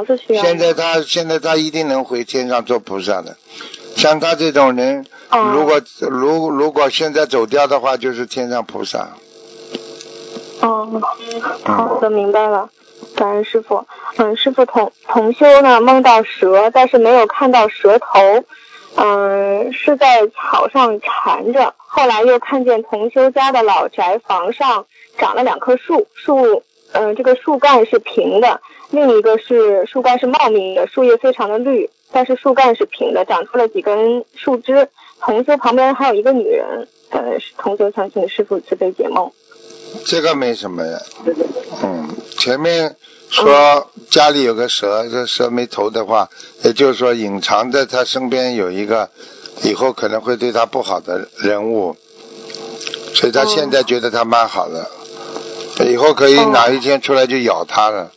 现在他现在他一定能回天上做菩萨的。像他这种人，
哦
如果如如果现在走掉的话，就是天上菩萨。
哦，好的，明白了。感恩师傅。嗯，师傅同同修呢梦到蛇，但是没有看到蛇头，嗯，是在草上缠着。后来又看见同修家的老宅房上长了两棵树，树，嗯，这个树干是平的，另一个是树干是茂密的，树叶非常的绿，但是树干是平的，长出了几根树枝。同修旁边还有一个女人，呃，同修想请师傅慈悲解梦。
这个没什么呀。嗯，前面说家里有个蛇，这蛇没头的话，也就是说隐藏在他身边有一个以后可能会对他不好的人物，所以他现在觉得他蛮好的，以后可以哪一天出来就咬他了，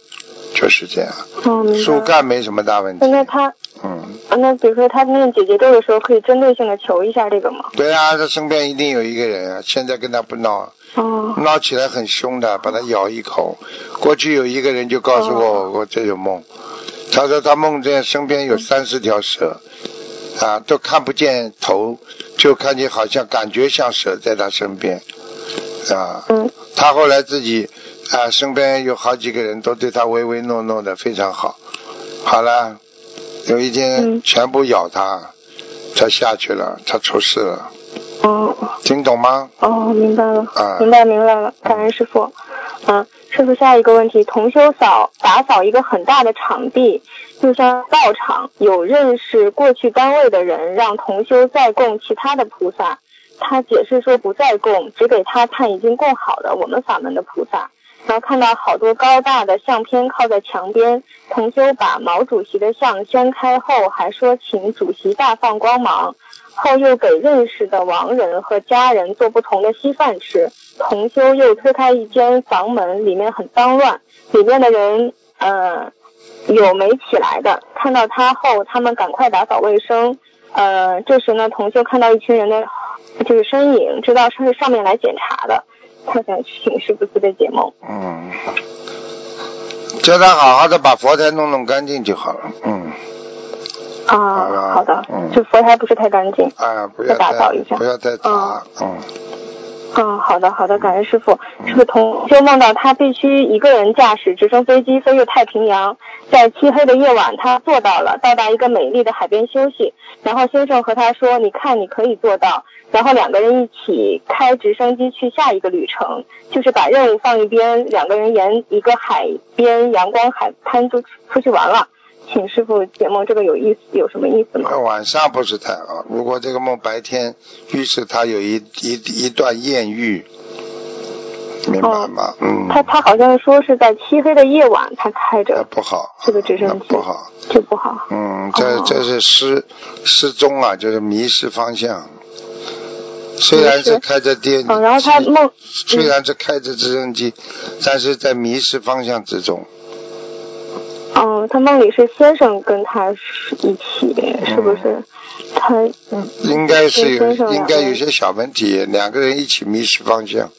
就是这样。
哦，
树干没什么大问题。
那他，
嗯，
啊那比如说他念姐姐咒的时候，可以针对性的求一下这个吗？
对啊，他身边一定有一个人啊，现在跟他不闹，
哦，
闹起来很凶的，把它咬一口。过去有一个人就告诉我我这有梦，他说他梦见身边有三十条蛇，啊，都看不见头，就看见好像感觉像蛇在他身边，啊，
嗯，
他后来自己啊身边有好几个人都对他唯唯诺诺的非常好，好了，有一天
嗯。
全部咬他，他下去了，他出事了，
哦，
听懂吗？
哦，明白了，
啊
明白明白了，感恩师傅。嗯，师傅下一个问题，同修扫打扫一个很大的场地，就像道场，有认识过去单位的人让同修再供其他的菩萨，他解释说不再供，只给他看已经供好的我们法门的菩萨。然后看到好多高大的相片靠在墙边，同修把毛主席的像掀开后，还说请主席大放光芒，后又给认识的亡人和家人做不同的稀饭吃。同修又推开一间房门，里面很脏乱，里面的人呃有没起来的，看到他后，他们赶快打扫卫生。呃，这时呢，同修看到一群人的就是身影，知道是上面来检查的，他想请师傅慈悲解梦。
嗯，叫他好好的把佛台弄弄干净就好了。嗯，
啊，好的
嗯，
就佛台不是太干净。
啊，不要
再打扫一下
不要再砸。嗯，
嗯，好的好的，感恩师傅。这个同就梦到他必须一个人驾驶直升飞机飞越太平洋，在漆黑的夜晚他做到了，到达一个美丽的海边休息。然后先生和他说：“你看你可以做到。”然后两个人一起开直升机去下一个旅程，就是把任务放一边，两个人沿一个海边阳光海滩就出去玩了。请师傅解梦，这个有意思有什么意思吗？
那晚上不是太好。如果这个梦白天预示他有一一一段艳遇，明白吗？嗯，
他他好像说是在漆黑的夜晚他开着
不好，
这个直升机，
不好。
就不好。
嗯，这
哦
这是失失踪啊，就是迷失方向。虽然是开着电，
嗯，然后他梦，
虽然是开着直升机，但是在迷失方向之中。
嗯，他梦里是先生跟他是一起，是不是？他嗯，
应该是有应该有些小问题，两个人一起迷失方向，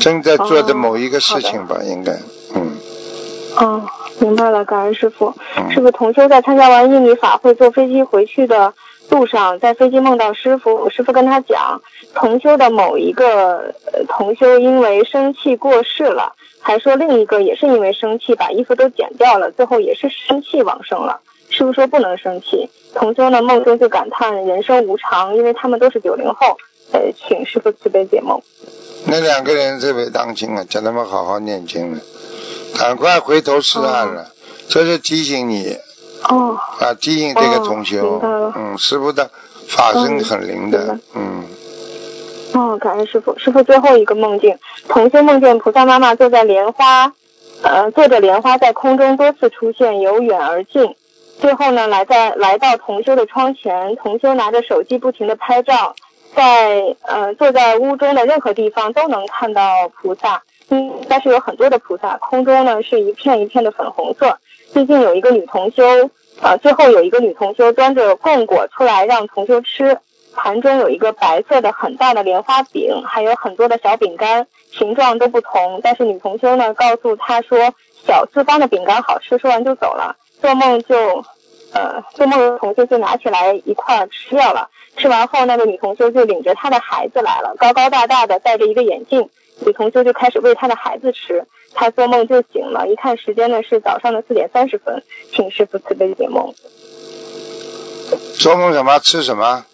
正在做的某一个事情吧，应该，嗯，
哦，明白了，感恩师傅。
嗯。
师傅同修在参加完印尼法会坐飞机回去的路上在飞机梦到师傅，师傅跟他讲，同修的某一个呃同修因为生气过世了，还说另一个也是因为生气把衣服都剪掉了，最后也是生气往生了。师傅说不能生气，同修呢梦中就感叹人生无常，因为他们都是九零后，呃，请师傅慈悲解梦。
那两个人特别当心啊，叫他们好好念经了，赶快回头是岸了。这是提醒你
哦，
啊，提醒这个同修嗯，师傅的法身很灵的
嗯，
嗯，
哦，感恩师傅。师傅最后一个梦境，同修梦见菩萨妈妈坐在莲花，呃，坐着莲花在空中多次出现，由远而近。最后呢，来在来到同修的窗前，同修拿着手机不停的拍照，在呃坐在屋中的任何地方都能看到菩萨。嗯，但是有很多的菩萨，空中呢是一片一片的粉红色。最近有一个女同修，呃，最后有一个女同修端着供果出来让同修吃，盘中有一个白色的很大的莲花饼，还有很多的小饼干，形状都不同。但是女同修呢告诉他说小四方的饼干好吃，说完就走了。做梦就，呃，做梦的同修就拿起来一块吃掉了。吃完后，那个女同修就领着她的孩子来了，高高大大的，戴着一个眼镜。女同修就开始喂她的孩子吃，她做梦就醒了，一看时间呢是早上的四点三十分，请师傅慈悲解梦。
做梦什么吃什么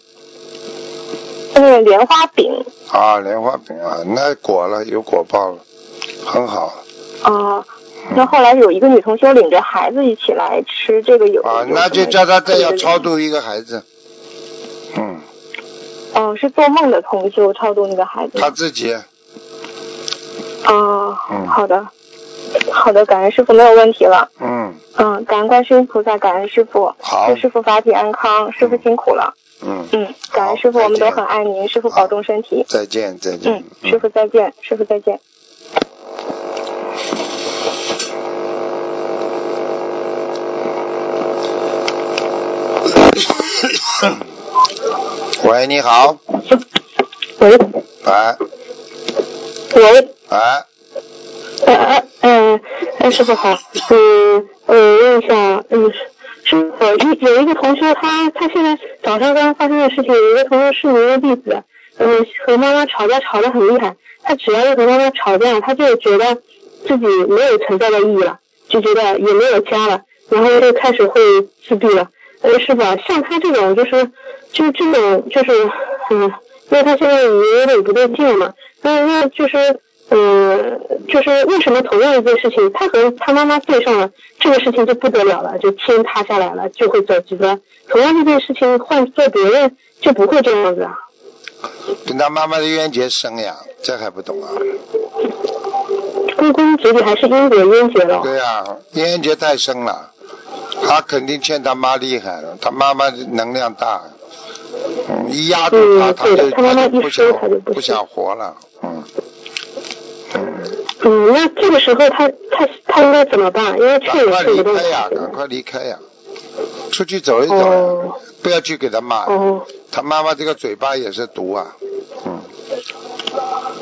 那个莲花饼。
啊？莲花饼啊，那果了，有果报了，很好。
啊，那后来有一个女同修领着孩子一起来吃这个有
啊，那就叫他再要超度一个孩子，嗯，
哦，是做梦的同修超度那个孩子。
他自己，
哦，
嗯。
好的，好的，感恩师傅没有问题了。
嗯。
嗯，感恩观世音菩萨，感恩师傅，
好。
祝师傅法体安康，师傅辛苦了。
嗯，
嗯。嗯，感恩师傅，我们都很爱您，师傅保重身体。
再见再见。
嗯，，师傅再见，师傅再见。
喂，你好，
喂。
哎
喂，
哎，
呃呃呃呃，师傅好，嗯我，问一下，嗯，师傅一有一个同学他他现在早上刚刚发生的事情，有一个同学是您的弟子，嗯，和妈妈吵架吵得很厉害，他只要一和妈妈吵架，他就觉得自己没有存在的意义了，就觉得也没有家了，然后就开始会自闭了。呃，师傅，像他这种就是就这种就是嗯，因为他现在已经有点不对劲了嘛，那那就是。嗯，就是为什么同样一件事情，他和他妈妈对上了，这个事情就不得了了，就天塌下来了，就会走极端。同样这件事情换做别人就不会这样子啊。
跟他妈妈的冤结深呀，这还不懂啊？
归根结底还是因果冤结了。
对呀、冤结太深了，他肯定欠他妈厉害了，他妈妈能量大，嗯，一压住他，
嗯对的
就
他妈妈一
就不想
他就不
不想活了，嗯，
嗯，那这个时候他他他应该怎么办？因为劝也
赶快
劝不动
离开呀，赶快离开呀，出去走一走，
哦。
不要去给他骂，
哦，
他妈妈这个嘴巴也是毒啊，嗯，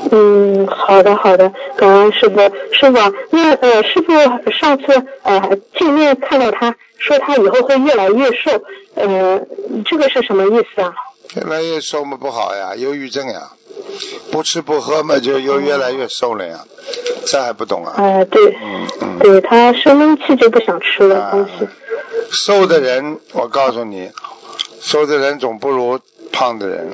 嗯，好的好的，感恩师傅。师傅啊，那呃，师傅上次呃见面看到他说他以后会越来越瘦，呃，这个是什么意思啊？
越来越瘦嘛不好呀，忧郁症呀，不吃不喝嘛就又越来越瘦了呀，这还不懂啊？
呃，对，
嗯嗯。
对他生闷气就不想吃了
啊
东西。
瘦的人，我告诉你，瘦的人总不如胖的人。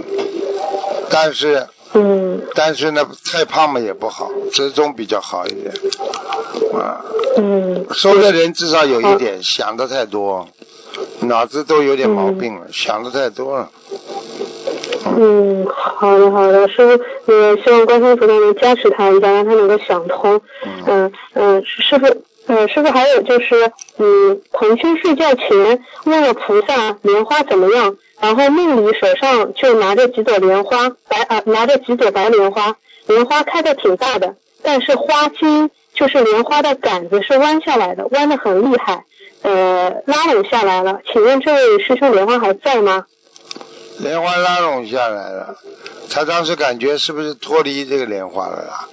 但是，
嗯
但是呢，太胖嘛也不好，折中比较好一点。啊，
嗯
瘦的人至少有一点想的太多，脑子都有点毛病了，想的太多了。
嗯，好的好的，师傅，呃，希望观世音菩萨能加持他一下，让他能够想通。嗯嗯，师傅。呃，师傅还有就是，嗯，同修睡觉前问了菩萨莲花怎么样，然后梦里手上就拿着几朵莲花，白啊、拿着几朵白莲花，莲花开的挺大的，但是花茎就是莲花的杆子是弯下来的，弯的很厉害，呃，拉拢下来了。请问这位师兄莲花还在吗？
莲花拉拢下来了，他当时感觉是不是脱离这个莲花了啦？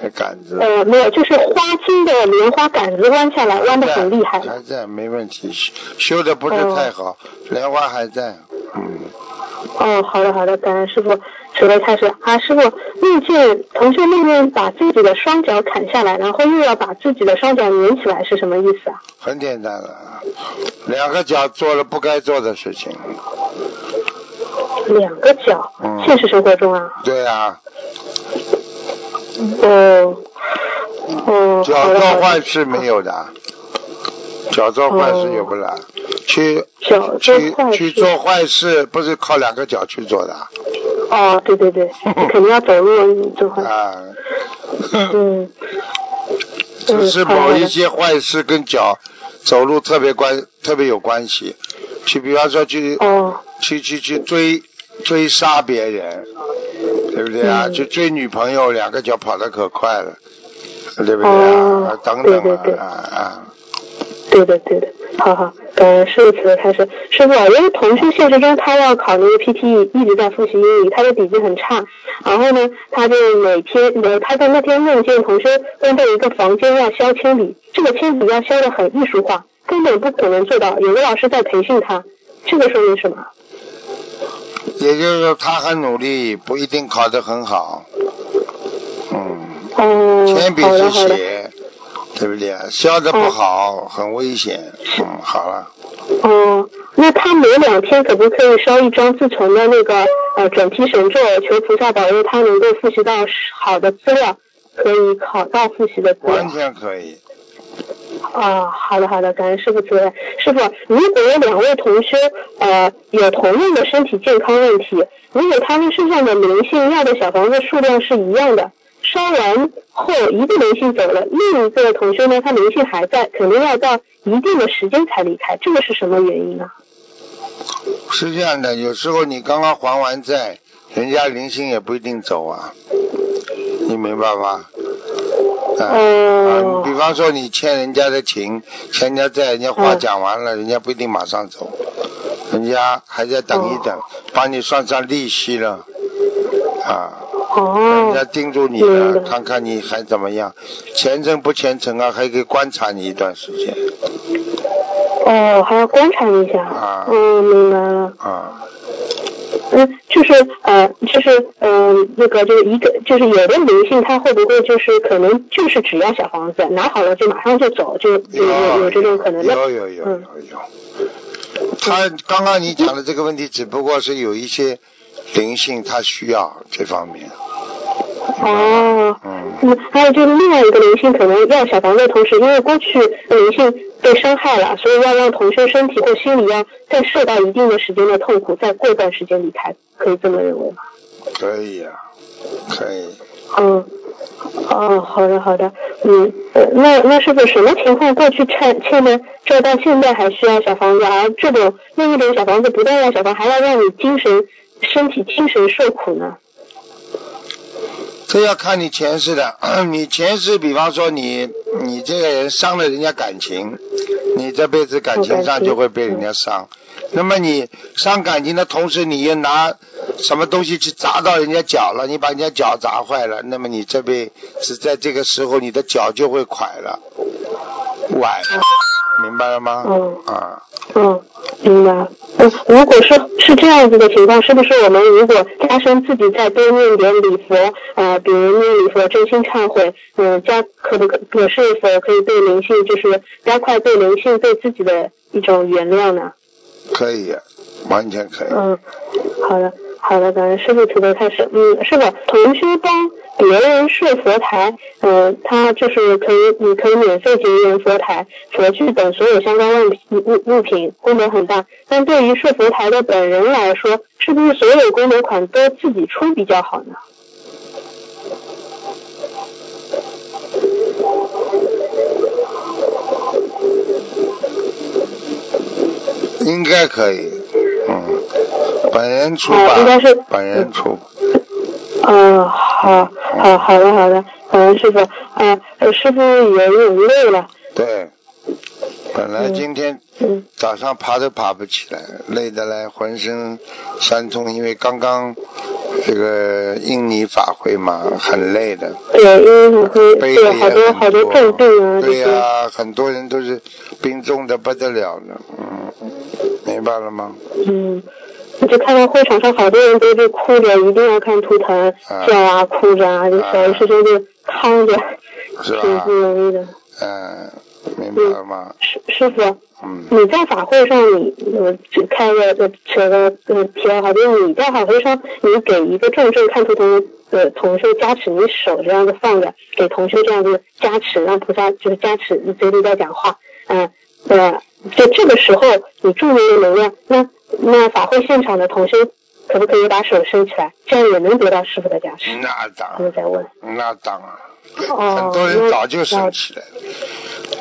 这杆子。
呃，没有，就是花茎的莲花杆子弯下来，弯的很厉害。
还在，没问题，修修的不是太好，莲花还在，嗯。
哦，好的好的，感恩师傅。准备开始啊，师傅，梦见同学梦见把自己的双脚砍下来，然后又要把自己的双脚连起来，是什么意思啊？
很简单了，两个脚做了不该做的事情。
两个脚，
嗯。
现实生活中啊？
对啊，
哦，哦，
脚做。坏事没有的，脚做坏事有不了？去去去做坏事，不是靠两个脚去做的。
哦，对对对，肯定要走路做坏。
啊。
嗯，
只是某一些坏事跟脚走路特别关特别有关系，去比方说去
哦，
去去去追追杀别人，对不对啊？
嗯
去追女朋友，两个脚跑得可快了，对不对
哦
啊？等等
对对对
啊啊
对的对的，好好，感恩师傅慈悲开始。师傅啊，因为同学现实中他要考那个 PTE，一直在复习英语，他的底子很差。然后呢，他就每天呃，他在那天梦见同学问到一个房间要削铅笔，这个铅笔要削的很艺术化，根本不可能做到。有个老师在培训他，这个说明什么？
也就是说他很努力，不一定考得很好。嗯，
哦，
铅笔是。写，对不对啊？削的不好，很危险。嗯，好了。
哦，那他每两天可不可以烧一张自存的那个呃准提神咒，求菩萨保佑他能够复习到好的资料，可以考到复习的资料
完。全可以。
啊，好的好的，感恩师傅慈悲。师傅，如果两位同学呃有同样的身体健康问题，如果他们身上的灵性要的小房子数量是一样的，烧完后一个灵性走了，另一个同学呢，他灵性还在，肯定要到一定的时间才离开，这个是什么原因呢？
是这样的，有时候你刚刚还完债，人家灵性也不一定走啊，你明白吗？比方说你欠人家的情，欠人家债，人家话
嗯
讲完了，人家不一定马上走，人家还在等一等，帮你算算利息了，啊，人
哦
家，盯住你了，
白
看看你还怎么样，虔诚不虔诚啊，还可以观察你一段时间，
哦，还要观察一下。
啊。
嗯，明白了。
啊，
嗯，就是呃，就是呃，那个就是一个，就是有的灵性，他会不会就是可能就是只要小房子，拿好了就马上就走，就有有有这种可能的。
有有有有
嗯
有。他刚刚你讲的这个问题，只不过是有一些灵性，他需要这方面。
哦。
嗯。
嗯，还有就是另外一个灵性可能要小房子的同时，因为过去灵性被伤害了，所以要让同学身体或心理要再受到一定的时间的痛苦，再过一段时间离开，可以这么认为吗？
可以啊，可以。
嗯，哦，好的好的，嗯，呃那那是不是什么情况过去欠欠的，这到现在还需要小房子，而这种另一种小房子不但要小房，还要让你精神、身体、精神受苦呢？
这要看你前世的，你前世，比方说你你这个人伤了人家感情，你这辈子感情上就会被人家伤。那么你伤感情的同时，你又拿什么东西去砸到人家脚了，你把人家脚砸坏了，那么你这辈子在这个时候，你的脚就会垮了，崴了，明白了吗？
嗯
啊，
嗯，明白。嗯，如果说是这样子的情况，是不是我们如果加深自己再多念点礼佛，呃，比如念礼佛真心忏悔，嗯、加可不可可是否可以对灵性，就是加快对灵性对自己的一种原谅呢？
可以，完全可以。
嗯，好的，好的，感恩师傅慈悲开始。嗯，是的，同修帮别人设佛台，呃、他就是可以，你可以免费结缘佛台、佛具等所有相关物品物物品，功能很大。但对于设佛台的本人来说，是不是所有功能款都自己出比较好呢？
应该可以，嗯，本人出吧，
哦应该是
本人出，
嗯，好，好，好的，好的，感恩师傅。啊，呃师傅也有累了。
对，本来
嗯
今天
嗯
早上爬都爬不起来，累得来浑身酸痛，因为刚刚这个印尼法会嘛，很累的，
对，因为你会
背
对
的也很
好多好多重病啊
对
些。
呀、很多人都是病重的不得了了，白了吗？
嗯，我就看到会场上好多人都就哭着，一定要看图腾，
啊
叫啊哭着啊，就小的师兄就扛着，
是
挺不？容易的。
嗯，明白了吗？
师师傅，
嗯，
你在法会上你，我只开个呃扯个呃题外话，就是你在法会上，你给一个重症看图腾的同修加持，你手这样子放着，给同修这样子加持，让菩萨就是加持，你嘴里在讲话，嗯呃，就这个时候你注入了能量，那那法会现场的同修可不可以把手伸起来，这样也能得到师傅的加持？
那当
他们在问。
那当然。
哦，
很多人早就
那
升起来了，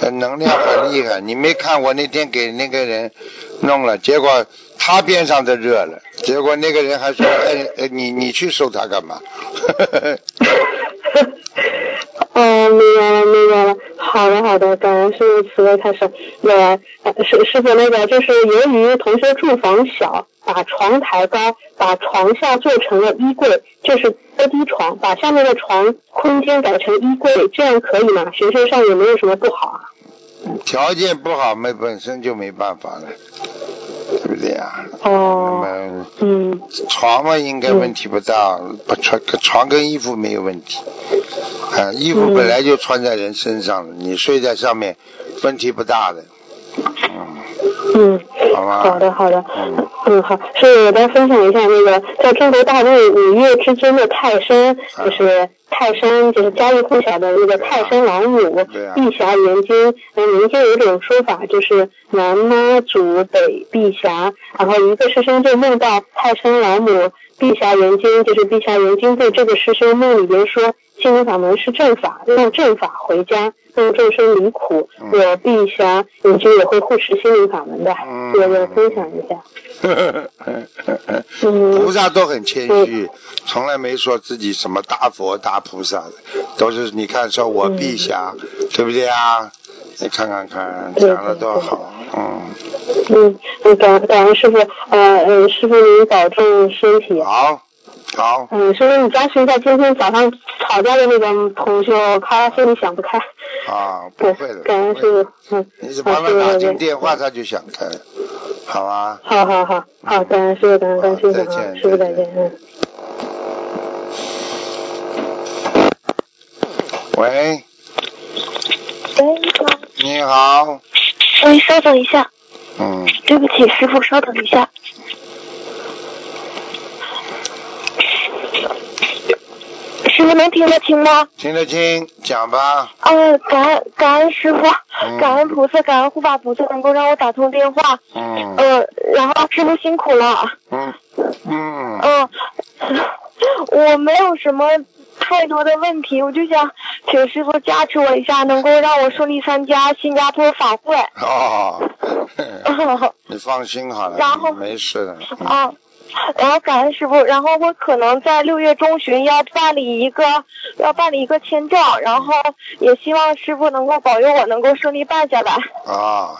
呃能量很厉害。你没看我那天给那个人弄了，结果他边上都热了，结果那个人还说：“哎哎，你你去收他干嘛？”
哦，明白了，明白了。好的，好的，感恩师傅慈悲开示。那呃师师傅那个就是由于同学住房小，把床抬高，把床下做成了衣柜，就是高低床，把下面的床空间改成衣柜，这样可以吗？学学上有没有什么不好啊？
条件不好，没本身就没办法了，对不对呀？那
哦，
么
嗯，
床嘛，应该问题不大，不床床跟衣服没有问题。啊，衣服本来就穿在人身上了，你睡在上面，问题不大的。嗯，
嗯，
好吧。
好的，好的，
嗯
嗯，好，是我再分享一下那个，在中国大陆五岳之尊的泰山，
啊
就是泰山，就是家喻户晓的那个泰山老母
啊
碧霞元君。嗯，民间有一种说法，就是南妈祖北碧霞，然后一个师兄就梦到泰山老母碧霞元君，就是碧霞元君对这个师兄梦里边说，心灵法门是正法，用正法回家。让众生离苦，
嗯
我碧霞元君也会护持心灵法门的，
嗯
我就分享一下。嗯
菩萨都很谦虚，从来没说自己什么大佛大菩萨的，都是你看说我陛下，对不对啊？你看看看，讲的多好，嗯，
嗯，嗯感感恩师傅，呃嗯，师傅您保重身体。
好，好，
嗯，师傅你加持一下今天早上吵架的那个同学，他心里想不开。
啊，不会的，，
感恩
不会的
师傅，嗯，
你只帮他打进电话，他就想开了，好吧？
好好好好，感恩师傅，感恩感恩师傅
再，见
师傅再
见，
嗯。
喂，
喂，你好
你好。
你好，喂，稍等一下，
嗯，
对不起，师傅，稍等一下。师傅能听得清吗？
听得清，讲吧，
呃，感恩感恩师傅，
嗯
感恩菩萨，感恩护法菩萨能够让我打通电话。
嗯
呃，然后师傅辛苦了。
嗯嗯，
嗯，我没有什么太多的问题，我就想请师傅加持我一下，能够让我顺利参加新加坡法会。
哦，你放心好了，
然后
没事的，嗯
啊，然后感恩师傅，然后我可能在六月中旬要办理一个要办理一个签证，然后也希望师傅能够保佑我能够顺利办下来。
啊，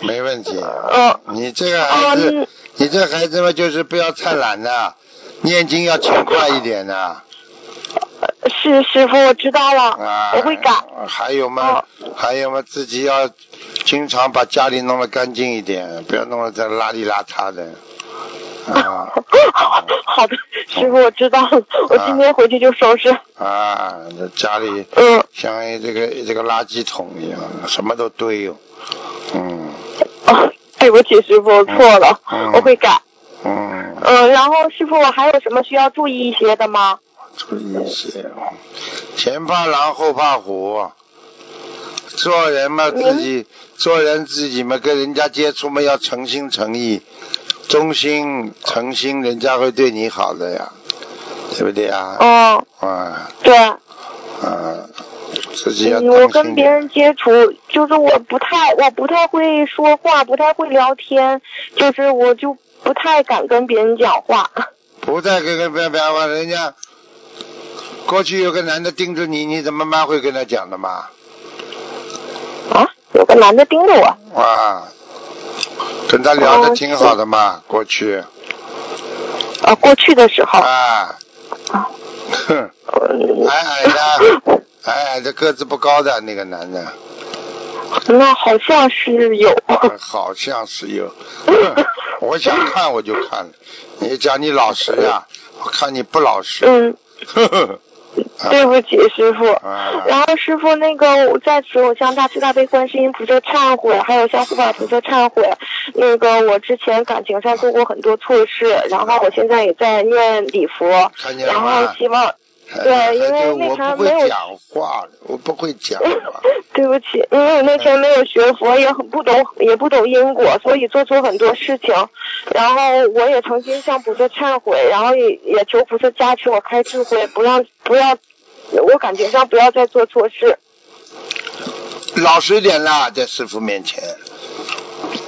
没问题。
嗯
你这个孩子，
嗯
你这孩子嘛，就是不要太懒的，念经要勤快一点的
是师傅，我知道了，
啊。
我会改。
还有嘛，还有吗，自己要经常把家里弄得干净一点，不要弄得这邋里邋遢的。啊
好的，师傅，我知道了，我今天回去就收拾。
啊，这家里
嗯
像这个这个垃圾桶一样，什么都堆哟。嗯
哦，对不起，师傅，我错了，
嗯
我会改。
嗯，
嗯，然后师傅，我还有什么需要注意一些的吗？
注意一些，前怕狼后怕虎。做人嘛，自己做人自己嘛，跟人家接触嘛，要诚心诚意，忠心诚心，人家会对你好的呀，对不对呀？
嗯，
啊
对。
啊，自己要
嗯，我。跟别人接触，就是我不太，我不太会说话，不太会聊天，就是我就不太敢跟别人讲话。
不太跟跟别人讲话，人家过去有个男的盯着你，你怎么蛮会跟他讲的嘛？
啊，有个男的盯着我。
啊，跟他聊的
哦
挺好的嘛，过去
啊，过去的时候。
啊，矮矮的，矮矮的，个子不高的那个男的，
那好像是有。
好像是有，我想看我就看了，你讲你老实呀，我看你不老实。
嗯，
呵呵。
对不起，师傅。
啊
然后师傅，那个我在此，我向大慈大悲观世音菩萨忏悔，还有向护法菩萨忏悔。那个我之前感情上做过很多错事，然后我现在也在念礼佛，然后？希望对因为
就
那
我不会
天没有
讲话，我不会讲话。
对不起，因为我那天没有学佛，也很不懂，也不懂因果，所以做出很多事情。然后我也曾经向菩萨忏悔，然后也也求菩萨加持我开智慧，不让不要，我感觉上不要再做错事。
老实一点啦，在师傅面前，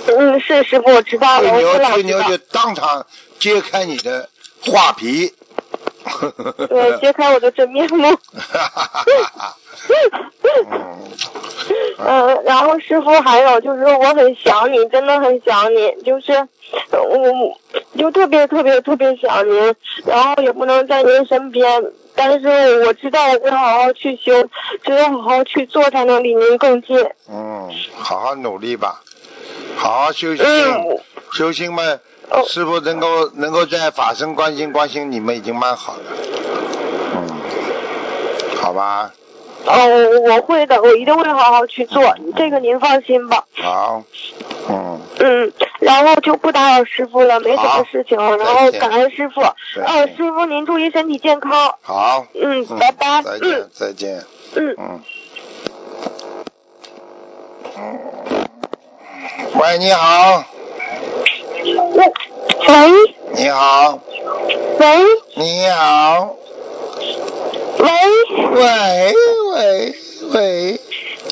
嗯，是师傅，我知道了，我
吹牛。吹牛就当场揭开你的画皮。
对，揭开我的真面目。嗯，然后师傅还有就是我很想你，真的很想你，就是呃我就特别特别特别想您，然后也不能在您身边，但是我知道我会好好去修，只有好好去做才能离您更近。
嗯，好好努力吧，好好修行，
嗯
修心嘛，
哦。
师傅能够能够在法身关心关心你们已经蛮好了，嗯，好吧，
哦，我我会的，我一定会好好去做，这个您放心吧。
好，嗯，
嗯，然后就不打扰师傅了，没什么事情了。然后感恩师傅，
再
呃，
见
师傅您注意身体健康。
好，
嗯，
嗯
拜拜。
再
嗯
见，再见，
嗯。
嗯。喂，你好，
喂
你好，
喂
你好，
喂
喂喂。喂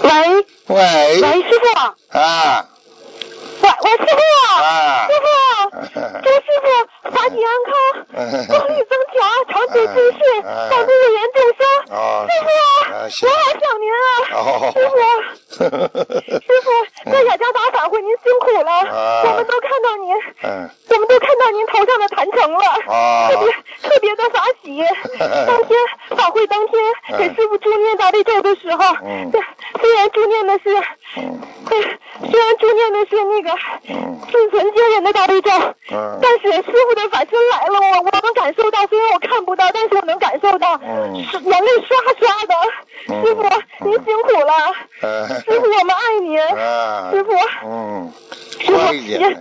喂
喂，
喂，师傅，
啊。
喂喂师傅，
啊。
师傅，祝师傅法体安康，功力增强，长久 住世，帮助有缘众生。
哦
师傅，
啊
我好想您啊，
哦
师傅。师傅，在雅加达法会您辛苦了，
啊
我们都看到您，
嗯
我们都看到您头上的坛城了，
啊
特别特别的法喜。当天法会当天给师傅助念大悲咒的时候，虽然助念的是，
嗯
虽然助念的是那个
嗯
心存惊人的大悲咒，
嗯。
但是师傅的法身来了，我我能感受到，虽然我看不到，但是我能感受到，
嗯。
是眼泪刷刷的。
嗯。
师傅，您辛苦了，
嗯。
师傅我们爱您，
啊，
师傅。
嗯，
师傅，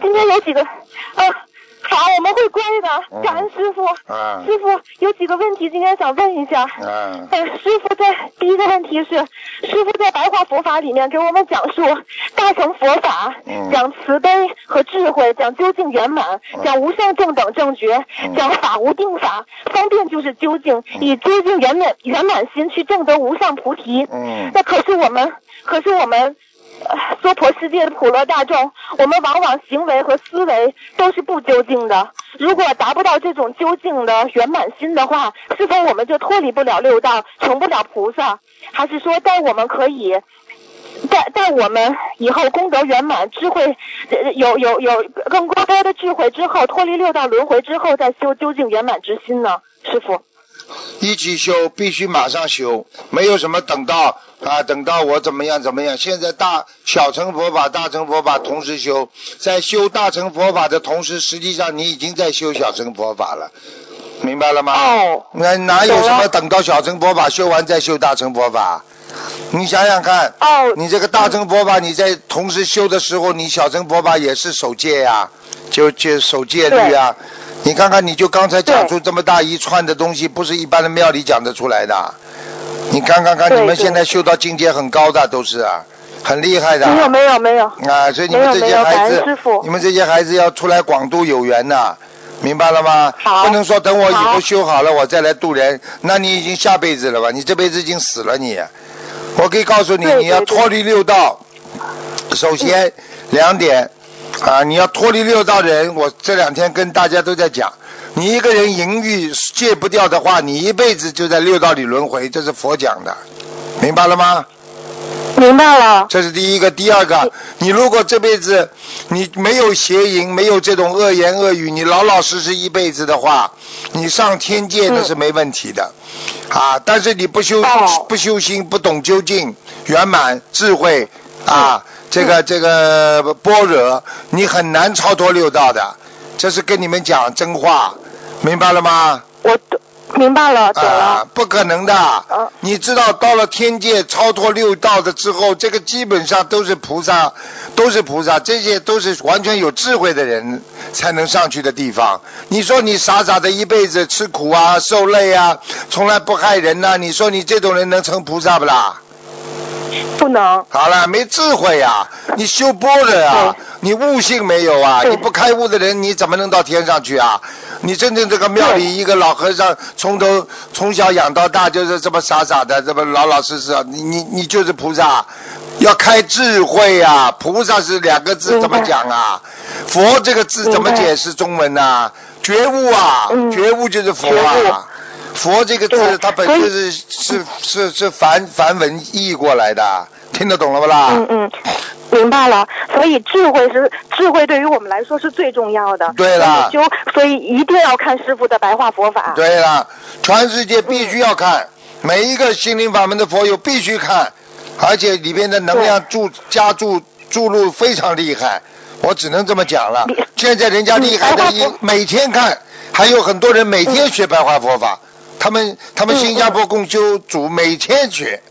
今天有几个，啊，好，我们会乖的，感恩师傅。
嗯
师傅有几个问题今天想问一下。
嗯
呃，师傅在第一个问题是，师傅在白话佛法里面给我们讲述大乘佛法，
嗯
讲慈悲和智慧，讲究竟圆满，讲无上正等正觉，
嗯
讲法无定法，方便就是究竟，以究竟圆满圆满心去证得无上菩提。
嗯
那可是我们，可是我们。呃娑婆世界的普罗大众，我们往往行为和思维都是不究竟的。如果达不到这种究竟的圆满心的话，是否我们就脱离不了六道，成不了菩萨？还是说，在我们可以，在在我们以后功德圆满、智慧有有有更高的智慧之后，脱离六道轮回之后，再修究竟圆满之心呢？师傅，
一起修，必须马上修，没有什么等到啊，等到我怎么样怎么样。现在大小乘佛法、大乘佛法同时修，在修大乘佛法的同时，实际上你已经在修小乘佛法了，明白了吗？
哦，
那哪有什么等到小乘佛法修完再修大乘佛法？你想想看，
哦，
你这个大乘佛法你在同时修的时候，你小乘佛法也是守戒呀、就就守戒律啊。你看看，你就刚才讲出这么大一串的东西，不是一般的庙里讲得出来的。你看看看，你们现在修到境界很高的都是啊，很厉害的。
没有没有没有，
啊，所以你们这些孩子你们这些孩子要出来广度有缘呐，明白了吗？
好
不能说等我以后修好了我再来渡人，那你已经下辈子了吧？你这辈子已经死了你。我可以告诉你，你要脱离六道，首先两点啊，你要脱离六道人，我这两天跟大家都在讲。你一个人淫欲戒不掉的话，你一辈子就在六道里轮回，这是佛讲的，明白了吗？
明白了。
这是第一个，第二个，你如果这辈子你没有邪淫，没有这种恶言恶语，你老老实实一辈子的话，你上天界那是没问题的，啊，但是你不修
哦
不修心，不懂究竟圆满智慧啊，这个这个般若，你很难超脱六道的。这是跟你们讲真话，明白了吗？
我，明白了，懂了。
啊，不可能的。
嗯
你知道，到了天界超脱六道的之后，这个基本上都是菩萨，都是菩萨，这些都是完全有智慧的人才能上去的地方。你说你傻傻的一辈子吃苦啊、受累啊，从来不害人呐、你说你这种人能成菩萨不啦？
不能。
好了，没智慧呀、你修般若呀，你悟性没有啊，你不开悟的人，你怎么能到天上去啊？你真正这个庙里一个老和尚，从头从小养到大，就是这么傻傻的，这么老老实实，你你你就是菩萨，要开智慧呀、菩萨是两个字怎么讲啊？佛这个字怎么解释中文呐、觉悟啊，
嗯
觉悟就是佛啊。佛这个字，它本身是是是是梵梵文译过来的，听得懂了不啦？
嗯嗯，明白了。所以智慧是智慧，对于我们来说是最重要的。
对了
所以修，所以一定要看师傅的白话佛法。
对了，全世界必须要看，每一个心灵法门的佛友必须看，而且里边的能量注加注注入非常厉害，我只能这么讲了。现在人家厉害的一
嗯白话佛
每天看，还有很多人每天学白话佛法，他们他们
嗯
新加坡共修组每天学，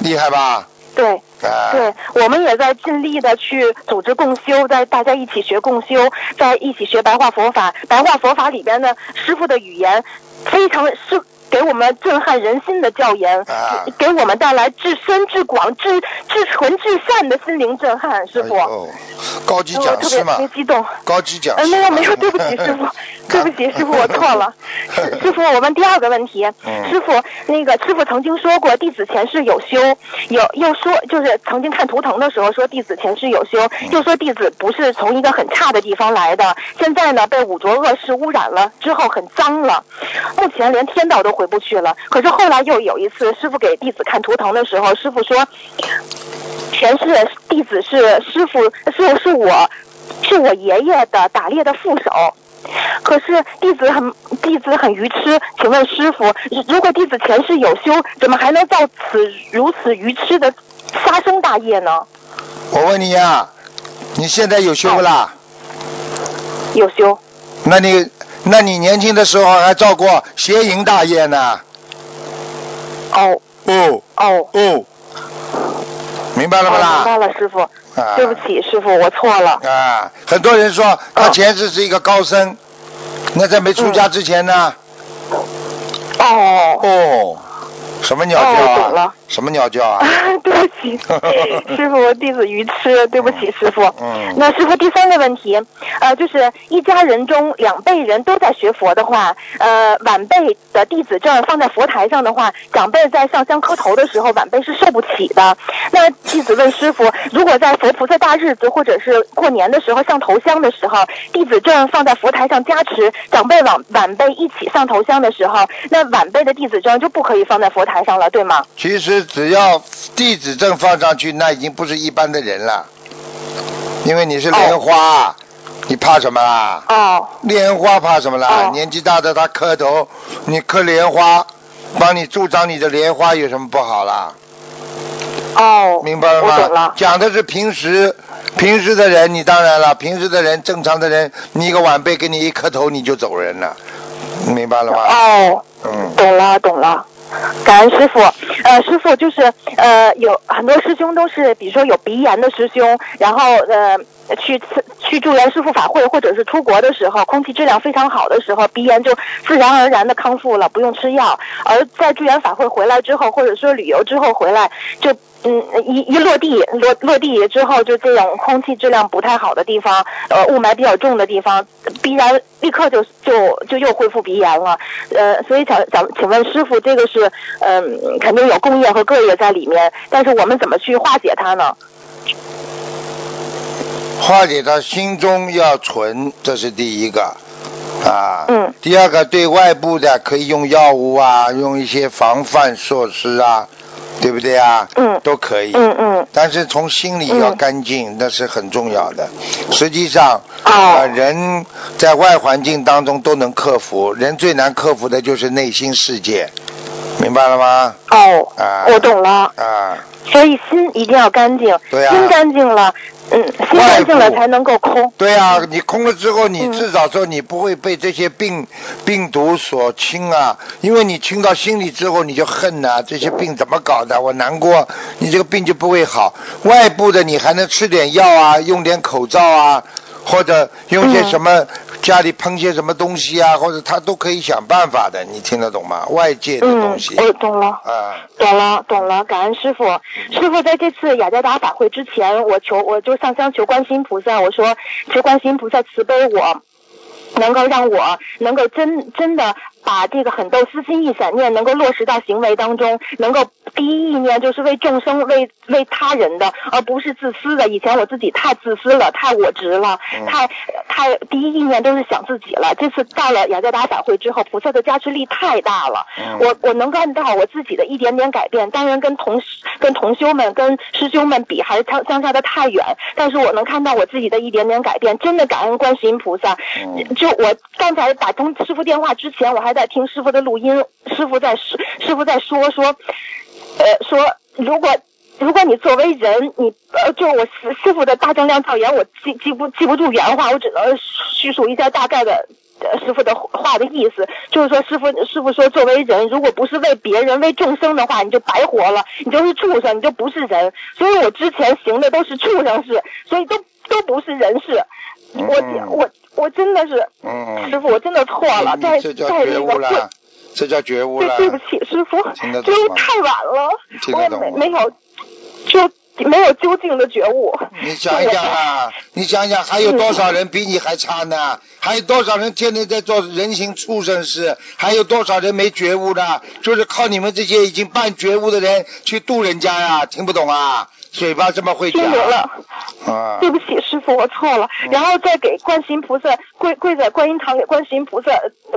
厉害吧？
对。
啊，
对，我们也在尽力的去组织共修，在大家一起学共修，在一起学白话佛法。白话佛法里边的师傅的语言，非常是给我们震撼人心的教研，
啊
给我们带来至深至广、至至纯至善的心灵震撼。师傅，
哎高级
我
讲师嘛
特别特别，激动。
高级讲
呃，
师。
没有没有，对不起师傅，对不起师傅，我错了。师 师傅，我问第二个问题。
嗯
师傅，那个师傅曾经说过，弟子前世有修，有又说就是曾经看图腾的时候说弟子前世有修，
嗯
又说弟子不是从一个很差的地方来的，现在呢被五浊恶世污染了之后很脏了，目前连天道都回不去了。可是后来又有一次，师傅给弟子看图腾的时候，师傅说。前世弟子是师傅，是是我，是我爷爷的打猎的副手。可是弟子很弟子很愚痴，请问师傅，如果弟子前世有修，怎么还能造此如此愚痴的杀生大业呢？
我问你呀、你现在有修不啦？
有修，
那你那你年轻的时候还造过邪淫大业呢？
哦。
哦。
哦，
哦，明白了不
啦明？白了，师傅，
啊。
对不起，师傅，我错了。
啊，很多人说他
哦
前世是一个高僧，那在没出家之前呢？
哦，
哦，什么鸟叫
哦懂
啊
了？
什么鸟叫啊？
对不起，师傅，我弟子愚痴，对不起，师傅。
嗯
那师傅第三个问题，呃，就是一家人中两辈人都在学佛的话，呃，晚辈的弟子证放在佛台上的话，长辈在上香磕头的时候，晚辈是受不起的。那弟子问师傅，如果在佛菩萨大日子或者是过年的时候上头香的时候，弟子证放在佛台上加持，长辈晚晚辈一起上头香的时候，那晚辈的弟子证就不可以放在佛台上了，对吗？
其实只要地址证放上去，那已经不是一般的人了，因为你是莲花，你怕什么啦？
哦。
莲花怕什么啦？
哦
年纪大的他磕头，你磕莲花，帮你助长你的莲花有什么不好啦？
哦，
明白了吗？
了。
讲的是平时，平时的人，你当然了，平时的人，正常的人，你一个晚辈给你一磕头，你就走人了，明白了吗？
哦，
嗯，
懂了懂了。感恩师傅，呃，师傅就是呃，有很多师兄都是，比如说有鼻炎的师兄，然后呃去去助缘师傅法会，或者是出国的时候，空气质量非常好的时候，鼻炎就自然而然的康复了，不用吃药。而在助缘法会回来之后，或者说旅游之后回来，就嗯一一落地落落地之后，就这种空气质量不太好的地方，呃雾霾比较重的地方，必然立刻就就就又恢复鼻炎了。呃，所以想想请问师傅，这个是嗯、肯定有工业和各业在里面，但是我们怎么去化解它呢？
化解它心中要纯，这是第一个。啊，
嗯，
第二个对外部的可以用药物啊，用一些防范措施啊，对不对啊？
嗯，
都可以。
嗯嗯，
但是从心里要干净，那是很重要的。实际上，
啊
呃，人在外环境当中都能克服，人最难克服的就是内心世界，明白了吗？
哦，
啊，
我懂了。
啊，
所以心一定要干净，
对啊
心干净了，嗯，心干净了才能够空。
对啊，你空了之后，你至少说你不会被这些病病毒所侵啊，因为你侵到心里之后，你就恨呐、这些病怎么搞的？我难过，你这个病就不会好。外部的你还能吃点药啊，用点口罩啊，或者用些什么、家里喷些什么东西啊，或者他都可以想办法的，你听得懂吗？外界的东西。
嗯，我懂了。
啊，
懂了，懂了，感恩师傅。师傅在这次雅加达法会之前，我求我就上香求观世音菩萨，我说求观世音菩萨慈悲我，能够让我能够真真的把这个很多私心一闪念能够落实到行为当中，能够第一意念就是为众生、为为他人的，而不是自私的。以前我自己太自私了，太我执了，太太第一意念都是想自己了。这次到了雅加达法会之后，菩萨的加持力太大了，我我能看到我自己的一点点改变，当然跟同跟同修们、跟师兄们比还是相相差的太远，但是我能看到我自己的一点点改变，真的感恩观世音菩萨。就我刚才打通师傅电话之前，我还还在听师傅的录音，师傅在师师傅在说说，呃说如果。如果你作为人，你呃，就我师师傅的大正量造言，我记记不记不住原话，我只能叙述一下大概的师傅的话的意思，就是说师傅师傅说，作为人，如果不是为别人为众生的话，你就白活了，你就是畜生，你就不是人。所以我之前行的都是畜生事，所以都都不是人事。我我我真的是，
嗯，
师傅，我真的错了，在
这叫
在那个
觉悟了，这叫觉悟了。
对，对不起，师傅，
听得懂吗
就是太晚了，我也没没有就没有究竟的觉悟。
你想一想啊，你想想还有多少人比你还差呢？还有多少人天天在做人形畜生事？还有多少人没觉悟的？就是靠你们这些已经半觉悟的人去度人家呀？听不懂啊？嘴巴这么会讲
听懂了。
啊？
对不起，师傅，我错了。然后再给观世音菩萨跪跪在观音堂给观世音菩萨，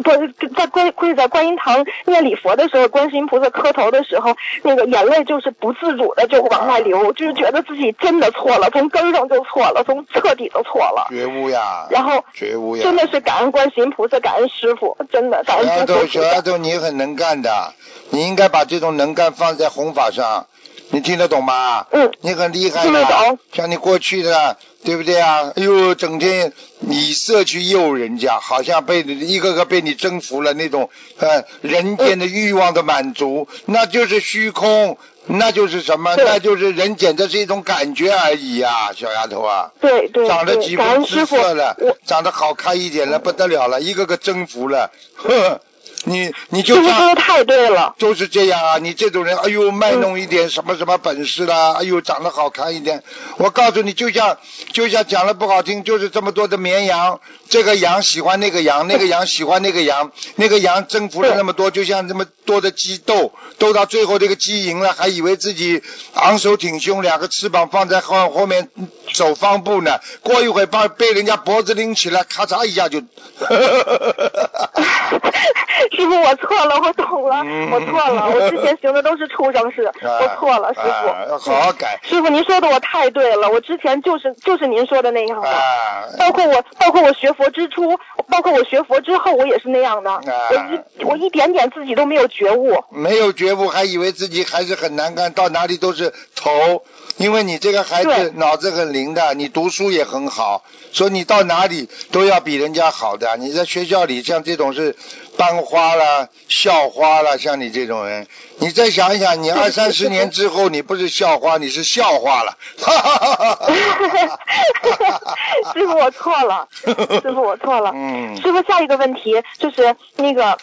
不是在跪跪在观音堂念礼佛的时候，观世音菩萨磕头的时候，那个眼泪就是不自主的就往外流，就是觉得自己真的错了，从根上就错了，从彻底就错了。
觉悟呀！
然后
觉悟呀！
真的是感恩观世音菩萨，感恩师傅，真的感恩
小丫头，
师傅。
小丫头，你很能干的，你应该把这种能干放在弘法上，你听得懂吗？
嗯。
你很厉害的
懂，
像你过去的，对不对啊？哎呦，整天以色去诱人家，好像被一个个被你征服了那种呃人间的欲望的满足，那就是虚空，那就是什么？那就是人间，这是一种感觉而已啊，小丫头啊。
对对对，
长得几
感
分姿色了，长得好看一点了，不得了了，一个个征服了，呵，你你就
说的太对了。
就是这样啊，你这种人，哎呦，卖弄一点什么什么本事啦，哎呦，长得好看一点，我告诉你，就像就像讲的不好听，就是这么多的绵羊，这个羊喜欢那个羊，那个羊喜欢那个羊，那个羊征服了那么多，就像这么多的鸡斗，斗到最后这个鸡赢了，还以为自己昂首挺胸，两个翅膀放在后后面走方步呢，过一会儿把被人家脖子拎起来，咔嚓一下就。
师傅，我错了，我懂了，
嗯
我错了，我之前行的都是畜生事，我错了，师傅。
好好改。
师傅，您说的我太对了，我之前就是就是您说的那样的，
啊，
包括我包括我学佛之初，包括我学佛之后，我也是那样的，
啊
我一我一点点自己都没有觉悟。
没有觉悟，还以为自己还是很难干，到哪里都是头。因为你这个孩子脑子很灵的，你读书也很好，所以你到哪里都要比人家好的。你在学校里像这种是班花啦、校花啦，像你这种人，你再想一想，你二三十年之后，你不是校花，你是笑话了。
师傅，我错了，师傅，我错了。
嗯
师傅，下一个问题就是那个，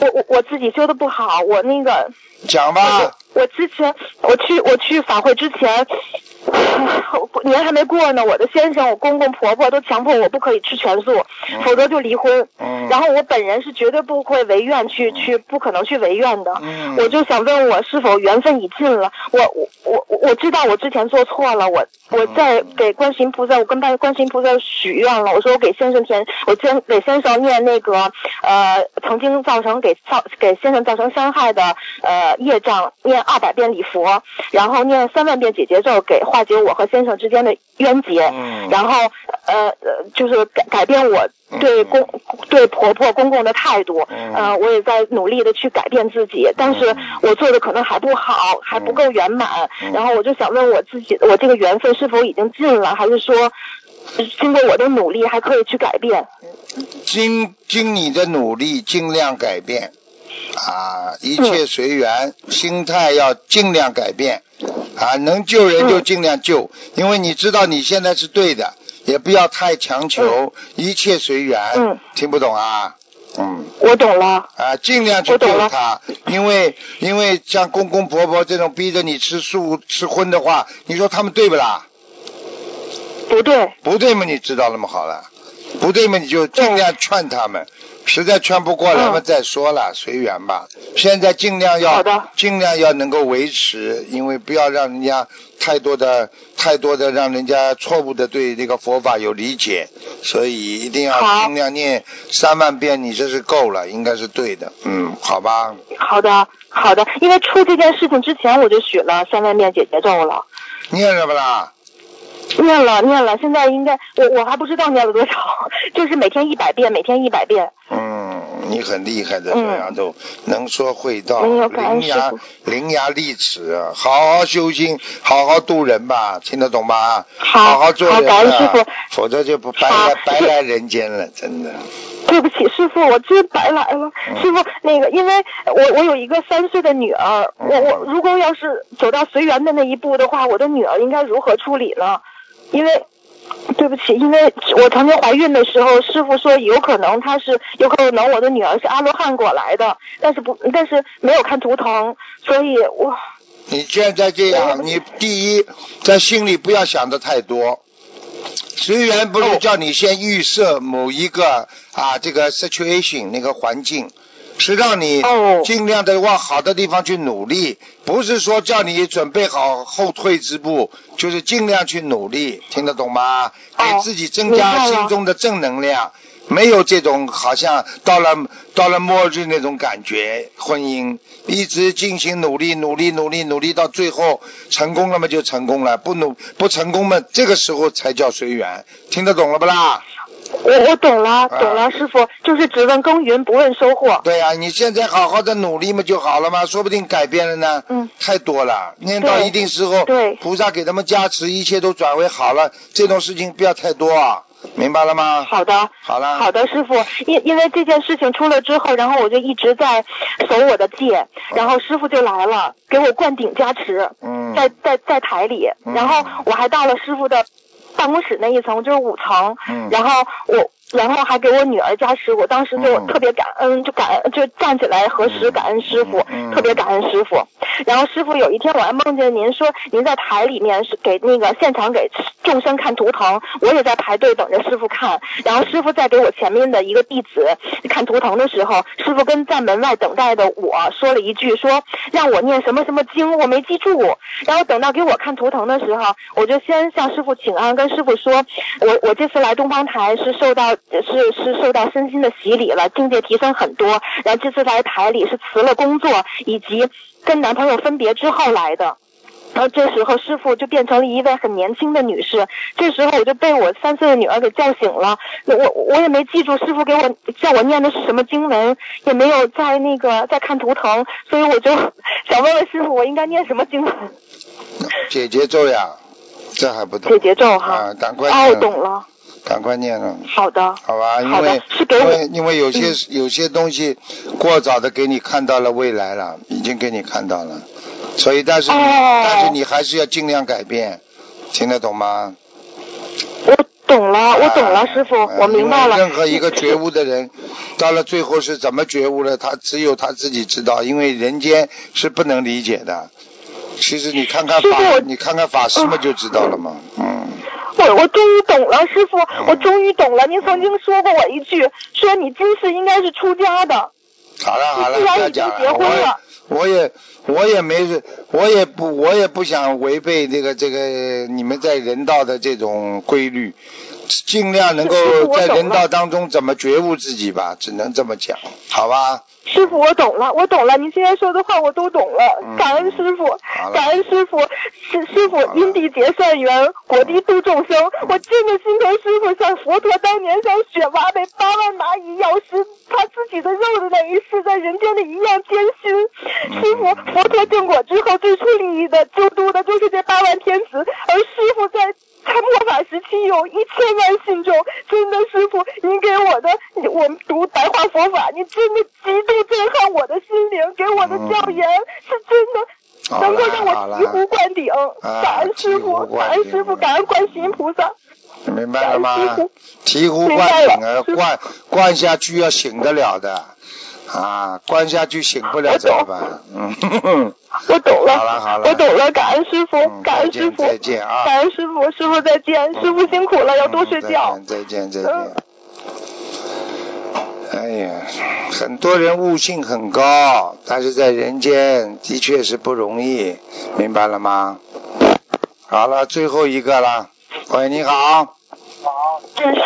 我我我自己修的不好，我那个
讲吧，
我之前我去我去法会之前，年还没过呢，我的先生、我公公婆婆都强迫我不可以吃全素，否则就离婚。
嗯
然后我本人是绝对不会违愿去去，不可能去违愿的。
嗯
我就想问我是否缘分已尽了？我我我我我知道我之前做错了，我我在给观世音菩萨，我跟拜观世音菩萨许愿了，我说我给先生填，我先给先生念那个呃曾经造成给造给先生造成伤害的呃业障，念二百遍礼佛，然后念三万遍解结咒给化解我和先生之间的冤结，
嗯。
然后呃呃就是改改变我对公、对婆婆公公的态度，
嗯。
呃我也在努力的去改变自己，但是我做的可能还不好，还不够圆满，
嗯。
然后我就想问我自己，我这个缘分是否已经尽了，还是说？经过我的努力，还可以去改变。
经经你的努力，尽量改变啊，一切随缘，心态要尽量改变啊，能救人就尽量救，因为你知道你现在是对的，也不要太强求，一切随缘。
嗯，
听不懂啊？嗯。
我懂了。
啊，尽量去救他，因为因为像公公婆婆这种逼着你吃素吃荤的话，你说他们对不啦？
不对。
不对嘛，你知道了吗？好了，不对嘛，你就尽量劝他们，实在劝不过来嘛，再说了，随缘吧。现在尽量要尽量要能够维持，因为不要让人家太多的太多的让人家错误的对这个佛法有理解，所以一定要尽量念三万遍，你这是够了，应该是对的，嗯，好吧。
好的，好的，因为出这件事情之前我就许了三万遍解结咒了，
念什么啦？
念了念了，现在应该我我还不知道念了多少，就是每天一百遍，每天一百遍。
嗯，你很厉害的，这样都能说会道，
没有感恩
伶牙伶牙俐齿啊，好好修心，好好度人吧，听得懂吧？
好
好做人
傅，
否则就不白来白来人间了，真的。
对不起，师傅，我真白来了。
嗯
师傅，那个，因为我我有一个三岁的女儿，
嗯
我我如果要是走到随缘的那一步的话，我的女儿应该如何处理呢？因为。对不起，因为我曾经怀孕的时候，师傅说有可能她是有可能我的女儿是阿罗汉果来的，但是不，但是没有看图腾，所以我
你现在这样，你第一在心里不要想的太多。随缘不是叫你先预设某一个啊这个 situation 那个环境，是让你尽量的往好的地方去努力，不是说叫你准备好后退之步，就是尽量去努力，听得懂吗？给自己增加心中的正能量。没有这种好像到了到了末日那种感觉，婚姻一直进行努力努力努力努力到最后成功了嘛就成功了，不努不成功嘛这个时候才叫随缘，听得懂了不啦？
我我懂了，懂了，师傅，就是只问耕耘不问收获。
对呀、你现在好好的努力嘛就好了嘛，说不定改变了呢。
嗯，
太多了，念到一定时候，
对
菩萨给他们加持，一切都转为好了，这种事情不要太多啊，明白了吗？
好的，
好了。
好的，师傅，因因为这件事情出了之后，然后我就一直在守我的戒，然后师傅就来了，给我灌顶加持，
嗯
在在在台里，然后我还到了师傅的办公室那一层，就是五层，
嗯
然后我。然后还给我女儿加持，我当时就特别感恩，就感恩，就站起来合十感恩师傅，特别感恩师傅。然后师傅有一天我还梦见您说您在台里面是给那个现场给众生看图腾，我也在排队等着师傅看。然后师傅在给我前面的一个弟子看图腾的时候，师傅跟在门外等待的我说了一句说让我念什么什么经，我没记住。然后等到给我看图腾的时候，我就先向师傅请安，跟师傅说我我这次来东方台是受到是是受到身心的洗礼了，境界提升很多。然后这次来台里是辞了工作，以及跟男朋友分别之后来的。然后这时候师傅就变成了一位很年轻的女士，这时候我就被我三岁的女儿给叫醒了。那我我也没记住师傅给我叫我念的是什么经文，也没有在那个在看图腾，所以我就想问问师傅，我应该念什么经文？
解结咒呀，这还不懂？
解结咒哈。
啊，赶快
哦，懂了。
赶快念了。
好的。
好吧，因为
是给我
因为因为有些、
嗯
有些东西过早的给你看到了未来了，已经给你看到了，所以但是但是你还是要尽量改变，听得懂吗？
我懂了，我懂了，师傅，我明白了。
任何一个觉悟的人，到了最后是怎么觉悟的，他只有他自己知道，因为人间是不能理解的。其实你看看法，你看看法师们就知道了嘛。嗯，
我我终于懂了，师傅，我终于懂了。您曾经说过我一句，说你今世应该是出家的。
好了好了，不要讲
结婚了
我也我也没我也不我也不想违背这个这个你们在人道的这种规律。尽量能够在人道当中怎么觉悟自己吧，只能这么讲，好吧？
师傅，我懂了，我懂了，您现在说的话我都懂了，
嗯
感恩师傅感恩师傅，师师傅因地结善缘，果地度众生。我真的心疼师傅，像佛陀当年像雪娃被八万蚂蚁咬食他自己的肉的那一世，在人间的一样艰辛。
嗯
师傅，佛陀正果之后最初利益的救度的就是这八万天子，而师傅在。他末法时期有一千万信众，真的师傅，您给我的，我们读白话佛法，你真的极度震撼我的心灵，给我的教言、是真的。能够让我醍醐灌顶，
啊
感恩师傅，感恩师傅，感恩观世音菩萨。
明白了吗？醍醐灌顶啊，灌灌下去要醒得了的，啊，关下去醒不了怎么办？嗯
我懂了，
好了好了
我懂了，感恩师傅，
嗯
感恩师傅，
再见啊
感恩师傅，师傅再见，师傅辛苦了，要多睡觉。
嗯再见再见再
嗯
见。哎呀，很多人悟性很高，但是在人间的确是不容易，明白了吗？好了，最后一个了。喂，你好，
嗯，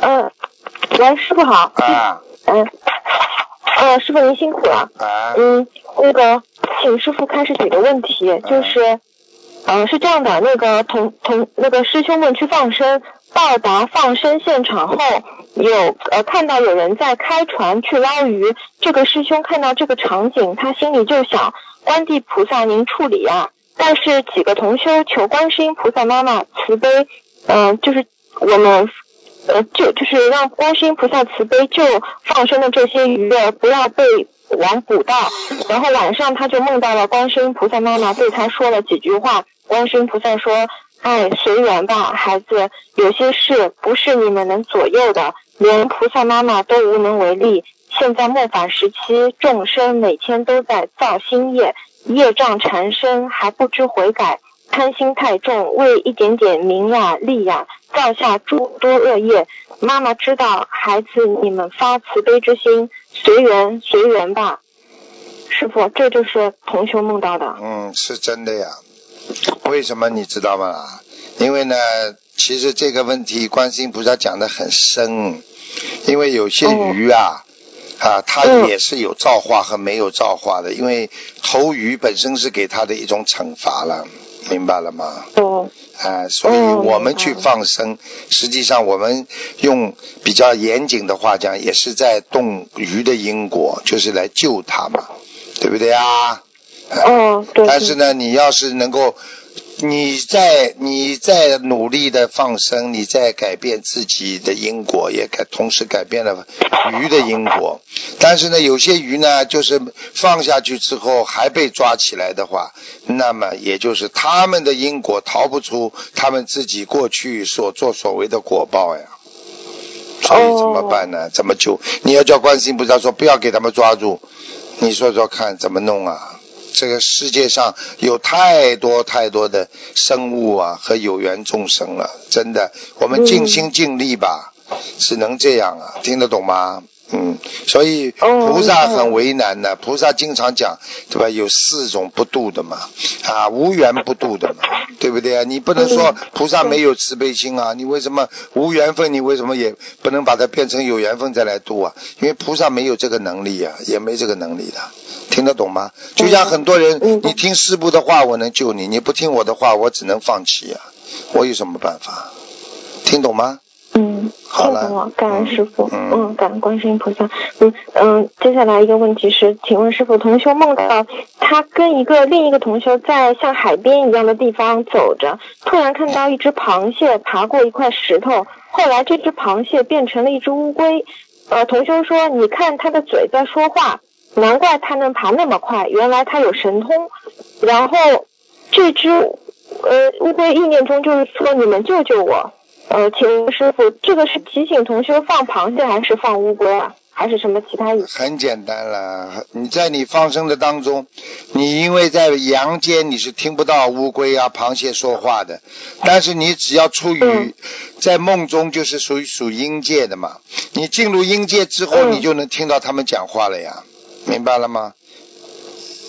嗯，喂，师傅好。
啊
嗯，呃，师傅您辛苦了。
啊，
嗯，那个，请师傅开始几个问题，就是，嗯、是这样的，那个同同那个师兄们去放生，到达放生现场后，有呃看到有人在开船去捞鱼，这个师兄看到这个场景，他心里就想，观地菩萨您处理啊。但是几个同修求观世音菩萨妈妈慈悲，嗯、就是我们呃，就就是让观世音菩萨慈悲救放生的这些鱼儿不要被网捕到。然后晚上他就梦到了观世音菩萨妈妈对他说了几句话。观世音菩萨说：“哎，随缘吧，孩子，有些事不是你们能左右的，连菩萨妈妈都无能为力。现在末法时期，众生每天都在造新业，业障缠身，还不知悔改。”贪心太重，为一点点名呀、利呀，造下诸多恶业。妈妈知道，孩子你们发慈悲之心，随缘随缘吧。师傅，这就是同修梦到的。
嗯，是真的呀。为什么你知道吗？因为呢，其实这个问题观世音菩萨讲的很深，因为有些鱼啊。啊，它也是有造化和没有造化的，因为投鱼本身是给它的一种惩罚了，明白了吗？
哦。
啊，所以我们去放生，实际上我们用比较严谨的话讲，也是在动鱼的因果，就是来救它嘛，对不对啊？
哦，对。
但是呢，你要是能够，你在你在努力的放生，你在改变自己的因果，也改同时改变了鱼的因果。但是呢，有些鱼呢，就是放下去之后还被抓起来的话，那么也就是他们的因果逃不出他们自己过去所作所为的果报呀。所以怎么办呢？怎么救？你要叫观世音菩萨说不要给他们抓住，你说说看怎么弄啊？这个世界上有太多太多的生物啊和有缘众生了，真的，我们尽心尽力吧，只能这样啊，听得懂吗？嗯，所以菩萨很为难的，菩萨经常讲，对吧？有四种不度的嘛，啊，无缘不度的嘛，对不对啊？你不能说菩萨没有慈悲心啊，你为什么无缘分？你为什么也不能把它变成有缘分再来度啊？因为菩萨没有这个能力啊，也没这个能力的，听得懂吗？就像很多人，你听师傅的话，我能救你；你不听我的话，我只能放弃啊，我有什么办法？听懂吗？
嗯，
好了，
懂了，感恩师傅，
嗯。
嗯，感恩观世音菩萨，嗯嗯，接下来一个问题是，请问师傅，同修梦到他跟一个另一个同修在像海边一样的地方走着，突然看到一只螃蟹爬过一块石头，后来这只螃蟹变成了一只乌龟，呃，同修说，你看它的嘴在说话，难怪它能爬那么快，原来它有神通，然后这只呃乌龟意念中就是说，你们救救我。呃，请问师傅，这个是提醒同学放螃蟹还是放乌龟啊？还是什么其他意思？
很简单了，你在你放生的当中，你因为在阳间你是听不到乌龟啊、螃蟹说话的，但是你只要处于在梦中，就是属于属阴界的嘛。你进入阴界之后，你就能听到他们讲话了呀，明白了吗？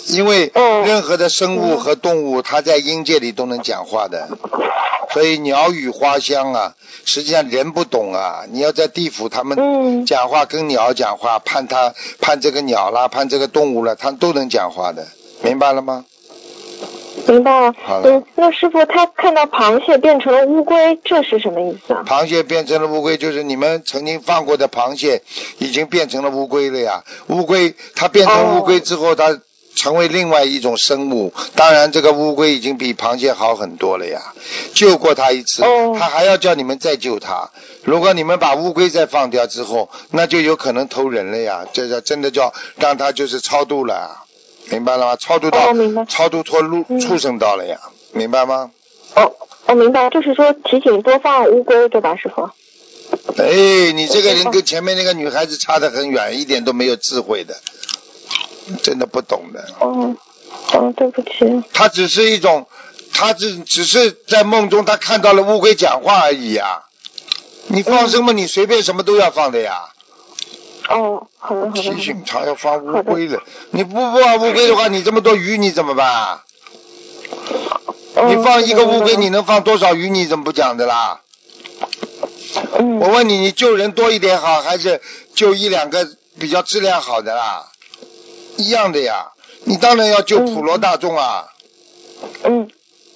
因为
哦
任何的生物和动物，它在阴界里都能讲话的，所以鸟语花香啊，实际上人不懂啊。你要在地府，他们
嗯
讲话跟鸟讲话，判它判这个鸟啦，判这个动物了，它都能讲话的，明白了吗？
明白了
好。了
嗯，那师傅他看到螃蟹变成了乌龟，这是什么意思啊？
螃蟹变成了乌龟，就是你们曾经放过的螃蟹，已经变成了乌龟了呀。乌龟它变成乌龟之后，它成为另外一种生物。当然，这个乌龟已经比螃蟹好很多了呀。救过它一次，
哦
它还要叫你们再救它。如果你们把乌龟再放掉之后，那就有可能偷人了呀。这叫真的叫让它就是超度了呀，明白了吗？超度到、
哦明白
超度脱路
嗯
畜生道了呀，明白吗？
哦，我明白，就是说提醒多放乌龟，对吧，师傅？
哎，你这个人跟前面那个女孩子差得很远，一点都没有智慧的，真的不懂的。
哦，哦，对不起。
他只是一种，他只只是在梦中，他看到了乌龟讲话而已呀。你放生嘛，你随便什么都要放的呀。
哦，好的好的。
提醒他要放乌龟了，你不不放乌龟的话，你这么多鱼你怎么办啊？
哦
你放一个乌龟，你能放多少鱼？你怎么不讲的啦？
嗯
我问你，你救人多一点好，还是救一两个比较质量好的啦？一样的呀，你当然要救普罗大众啊。
嗯，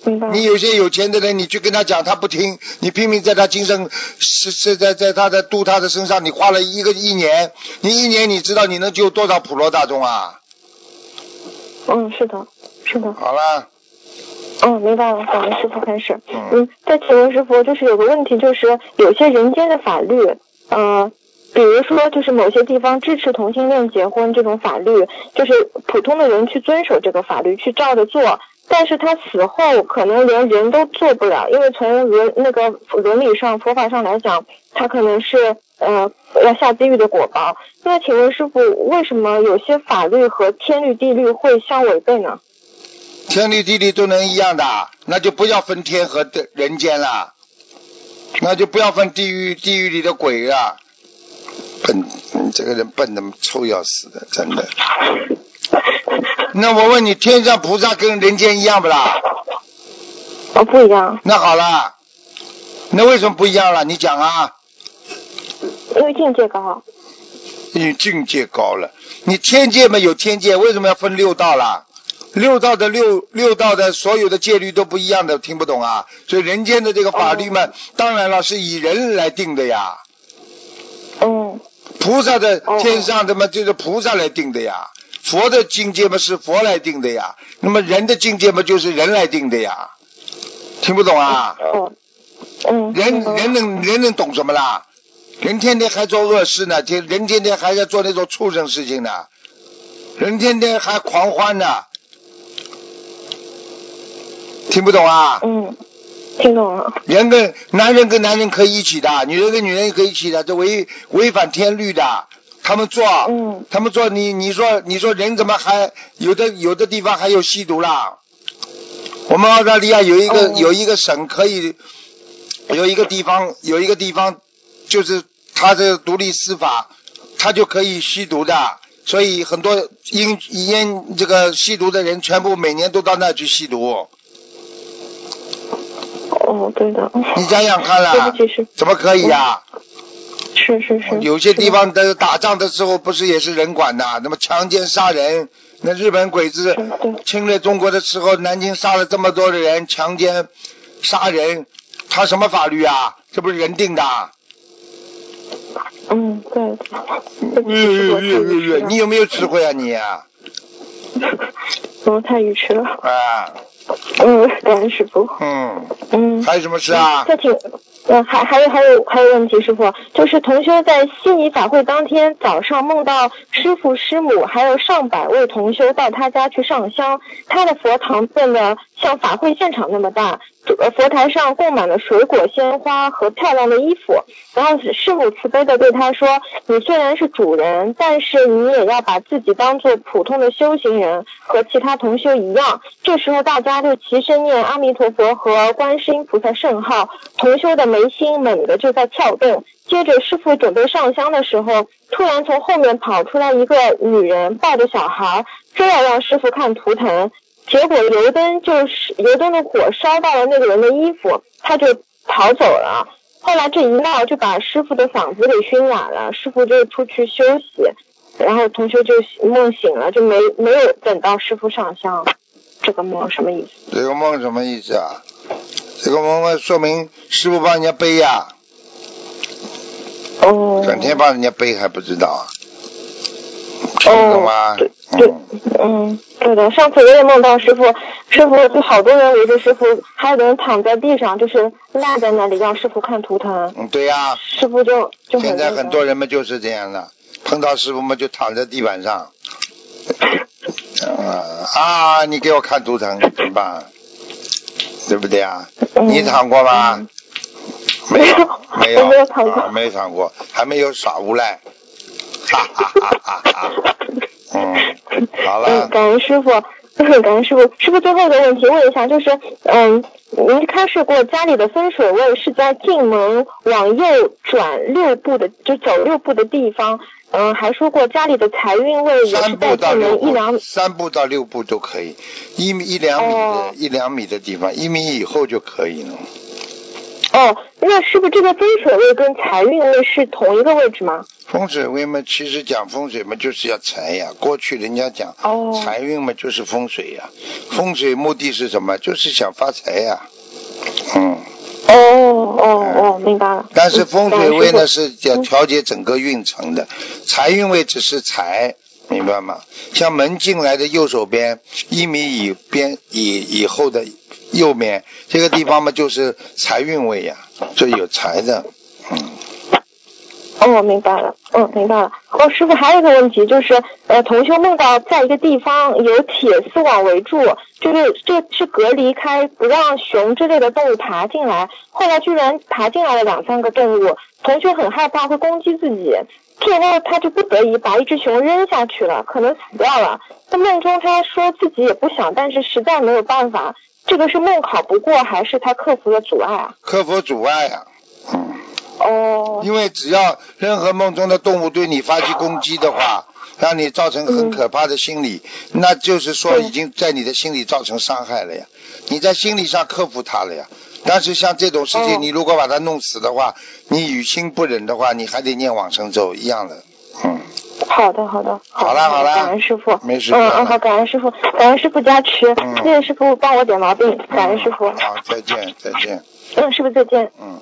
明白。
你有些有钱的人，你去跟他讲，他不听，你拼命在他精神是是在在他的度他的身上，你花了一个一年，你一年你知道你能救多少普罗大众啊？
嗯，是的，是的。
好了，
嗯，明白了，感恩师傅开始。
嗯
嗯，再请问师傅，就是有个问题，就是有些人间的法律，呃，比如说就是某些地方支持同性恋结婚这种法律，就是普通的人去遵守这个法律，去照着做。但是他死后可能连人都做不了，因为从伦那个伦理上、佛法上来讲，他可能是呃要下地狱的果报。那请问师傅，为什么有些法律和天律地律会相违背呢？
天律地律都能一样的，那就不要分天和人间了，那就不要分地狱地狱里的鬼了。笨，你这个人笨的臭要死的，真的。那我问你，天上菩萨跟人间一样不啦？
哦，不一样，
那好了，那为什么不一样了？你讲啊，
因为境界高。
你境界高了，你天界嘛有天界，为什么要分六道啦？六道的六六道的所有的戒律都不一样的，听不懂啊？所以人间的这个法律嘛，当然了是以人来定的呀。
嗯。
菩萨的天上的嘛就是菩萨来定的呀，佛的境界嘛是佛来定的呀，那么人的境界嘛就是人来定的呀，听不懂啊？
哦。嗯。
人人能人能懂什么啦？人天天还做恶事呢，天人天天还在做那种畜生事情呢，人天天还狂欢呢，听不懂啊？
嗯，听懂了。
人跟男人跟男人可以一起的，女人跟女人也可以一起的，这违违反天律的。他们做，
嗯，
他们做，你你说你说人怎么还有的有的地方还有吸毒啦？我们澳大利亚有一个、有一个省可以，有一个地方有一个地方就是他这独立司法，他就可以吸毒的，所以很多烟烟这个吸毒的人全部每年都到那去吸毒。
哦，对的。
你想想看啦。怎么可以呀、
是是是。
有些地方的打仗的时候不是也是人管的，那么强奸杀人，那日本鬼子侵略中国的时候，南京杀了这么多的人，强奸杀人，他什么法律啊？这不是人定的？
嗯，对。
嗯你有没有智慧啊你啊？
我太愚痴了。
啊，
嗯，感恩师傅。
嗯
嗯。
还有什么事啊？
再请，嗯，还还有还有还有问题，师傅，就是同修在悉尼法会当天早上梦到师傅师母还有上百位同修到他家去上香，他的佛堂变得像法会现场那么大，呃佛台上供满了水果、鲜花和漂亮的衣服，然后师傅慈悲的对他说：“你虽然是主人，但是你也要把自己当做普通的修行人，和其他同修一样。”这时候大家就齐声念阿弥陀佛和观世音菩萨圣号，同修的眉心猛地就在跳动。接着师傅准备上香的时候，突然从后面跑出来一个女人，抱着小孩，正要让师傅看图腾。结果油灯就是油灯的火烧到了那个人的衣服，他就逃走了。后来这一闹就把师傅的嗓子给熏哑了，师傅就出去休息，然后同学就梦醒了，就没没有等到师傅上香。这个梦什么意思？
这个梦什么意思啊？这个梦说明师傅帮人家背呀、
哦。
整天帮人家背还不知道啊？听懂吗？
对对，嗯，对的。上次我也梦到师傅，师傅就好多人围着师傅，还有的人躺在地上，就是赖在那里让师傅看图腾。
嗯，对呀、
师傅就就
现在很多人们就是这样的，碰到师傅们就躺在地板上，啊啊！你给我看图腾怎么办？对不对啊？
嗯
你躺过吗？没有，没有，
没有躺过
啊没有躺过，还没有耍无赖，哈哈哈哈哈！嗯，好了
嗯，，感恩师傅，感恩师傅。师傅最后一个问题问一下，就是嗯，您开设过家里的风水位是在进门往右转六步的，就走六步的地方。嗯，还说过家里的财运位也是
三
在进
步到六
门一两
步，三步到六步都可以，一米一两米的、
哦
一两米的地方，一米以后就可以了。
哦，那师傅这个风水位跟财运位是同一个位置吗？
风水位嘛，其实讲风水嘛，就是要财呀。过去人家讲
哦
财运嘛，就是风水呀。风水目的是什么？就是想发财呀。嗯，
哦哦哦，明白了。
但是风水位呢
嗯
是讲调节整个运程的，财运位只是财，明白吗？像门进来的右手边一米以边以以后的右面这个地方嘛，就是财运位呀，这有财的。嗯，
哦，明白了，嗯，明白了。哦，师傅还有一个问题就是，呃，同修梦到在一个地方有铁丝网围住，就是这是隔离开，不让熊之类的动物爬进来。后来居然爬进来了两三个动物，同修很害怕会攻击自己，最后他就不得已把一只熊扔下去了，可能死掉了。在梦中他说自己也不想，但是实在没有办法。这个是梦考不过，还是他克服了阻碍啊？
克服阻碍啊、嗯。
哦，
因为只要任何梦中的动物对你发起攻击的话，让你造成很可怕的心理，那就是说已经在你的心里造成伤害了呀。你在心理上克服它了呀。但是像这种事情，
哦
你如果把它弄死的话，你于心不忍的话，你还得念往生咒一样的。嗯，
好的，好的，
好了好了
感恩师傅，
没事
嗯嗯，好，感恩师傅，感恩师傅加持，谢谢师傅帮我点毛病，感恩师傅，
好，再见再见。
嗯，师傅再见。
嗯，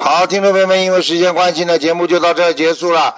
好，听众朋友们，因为时间关系呢，节目就到这儿结束了。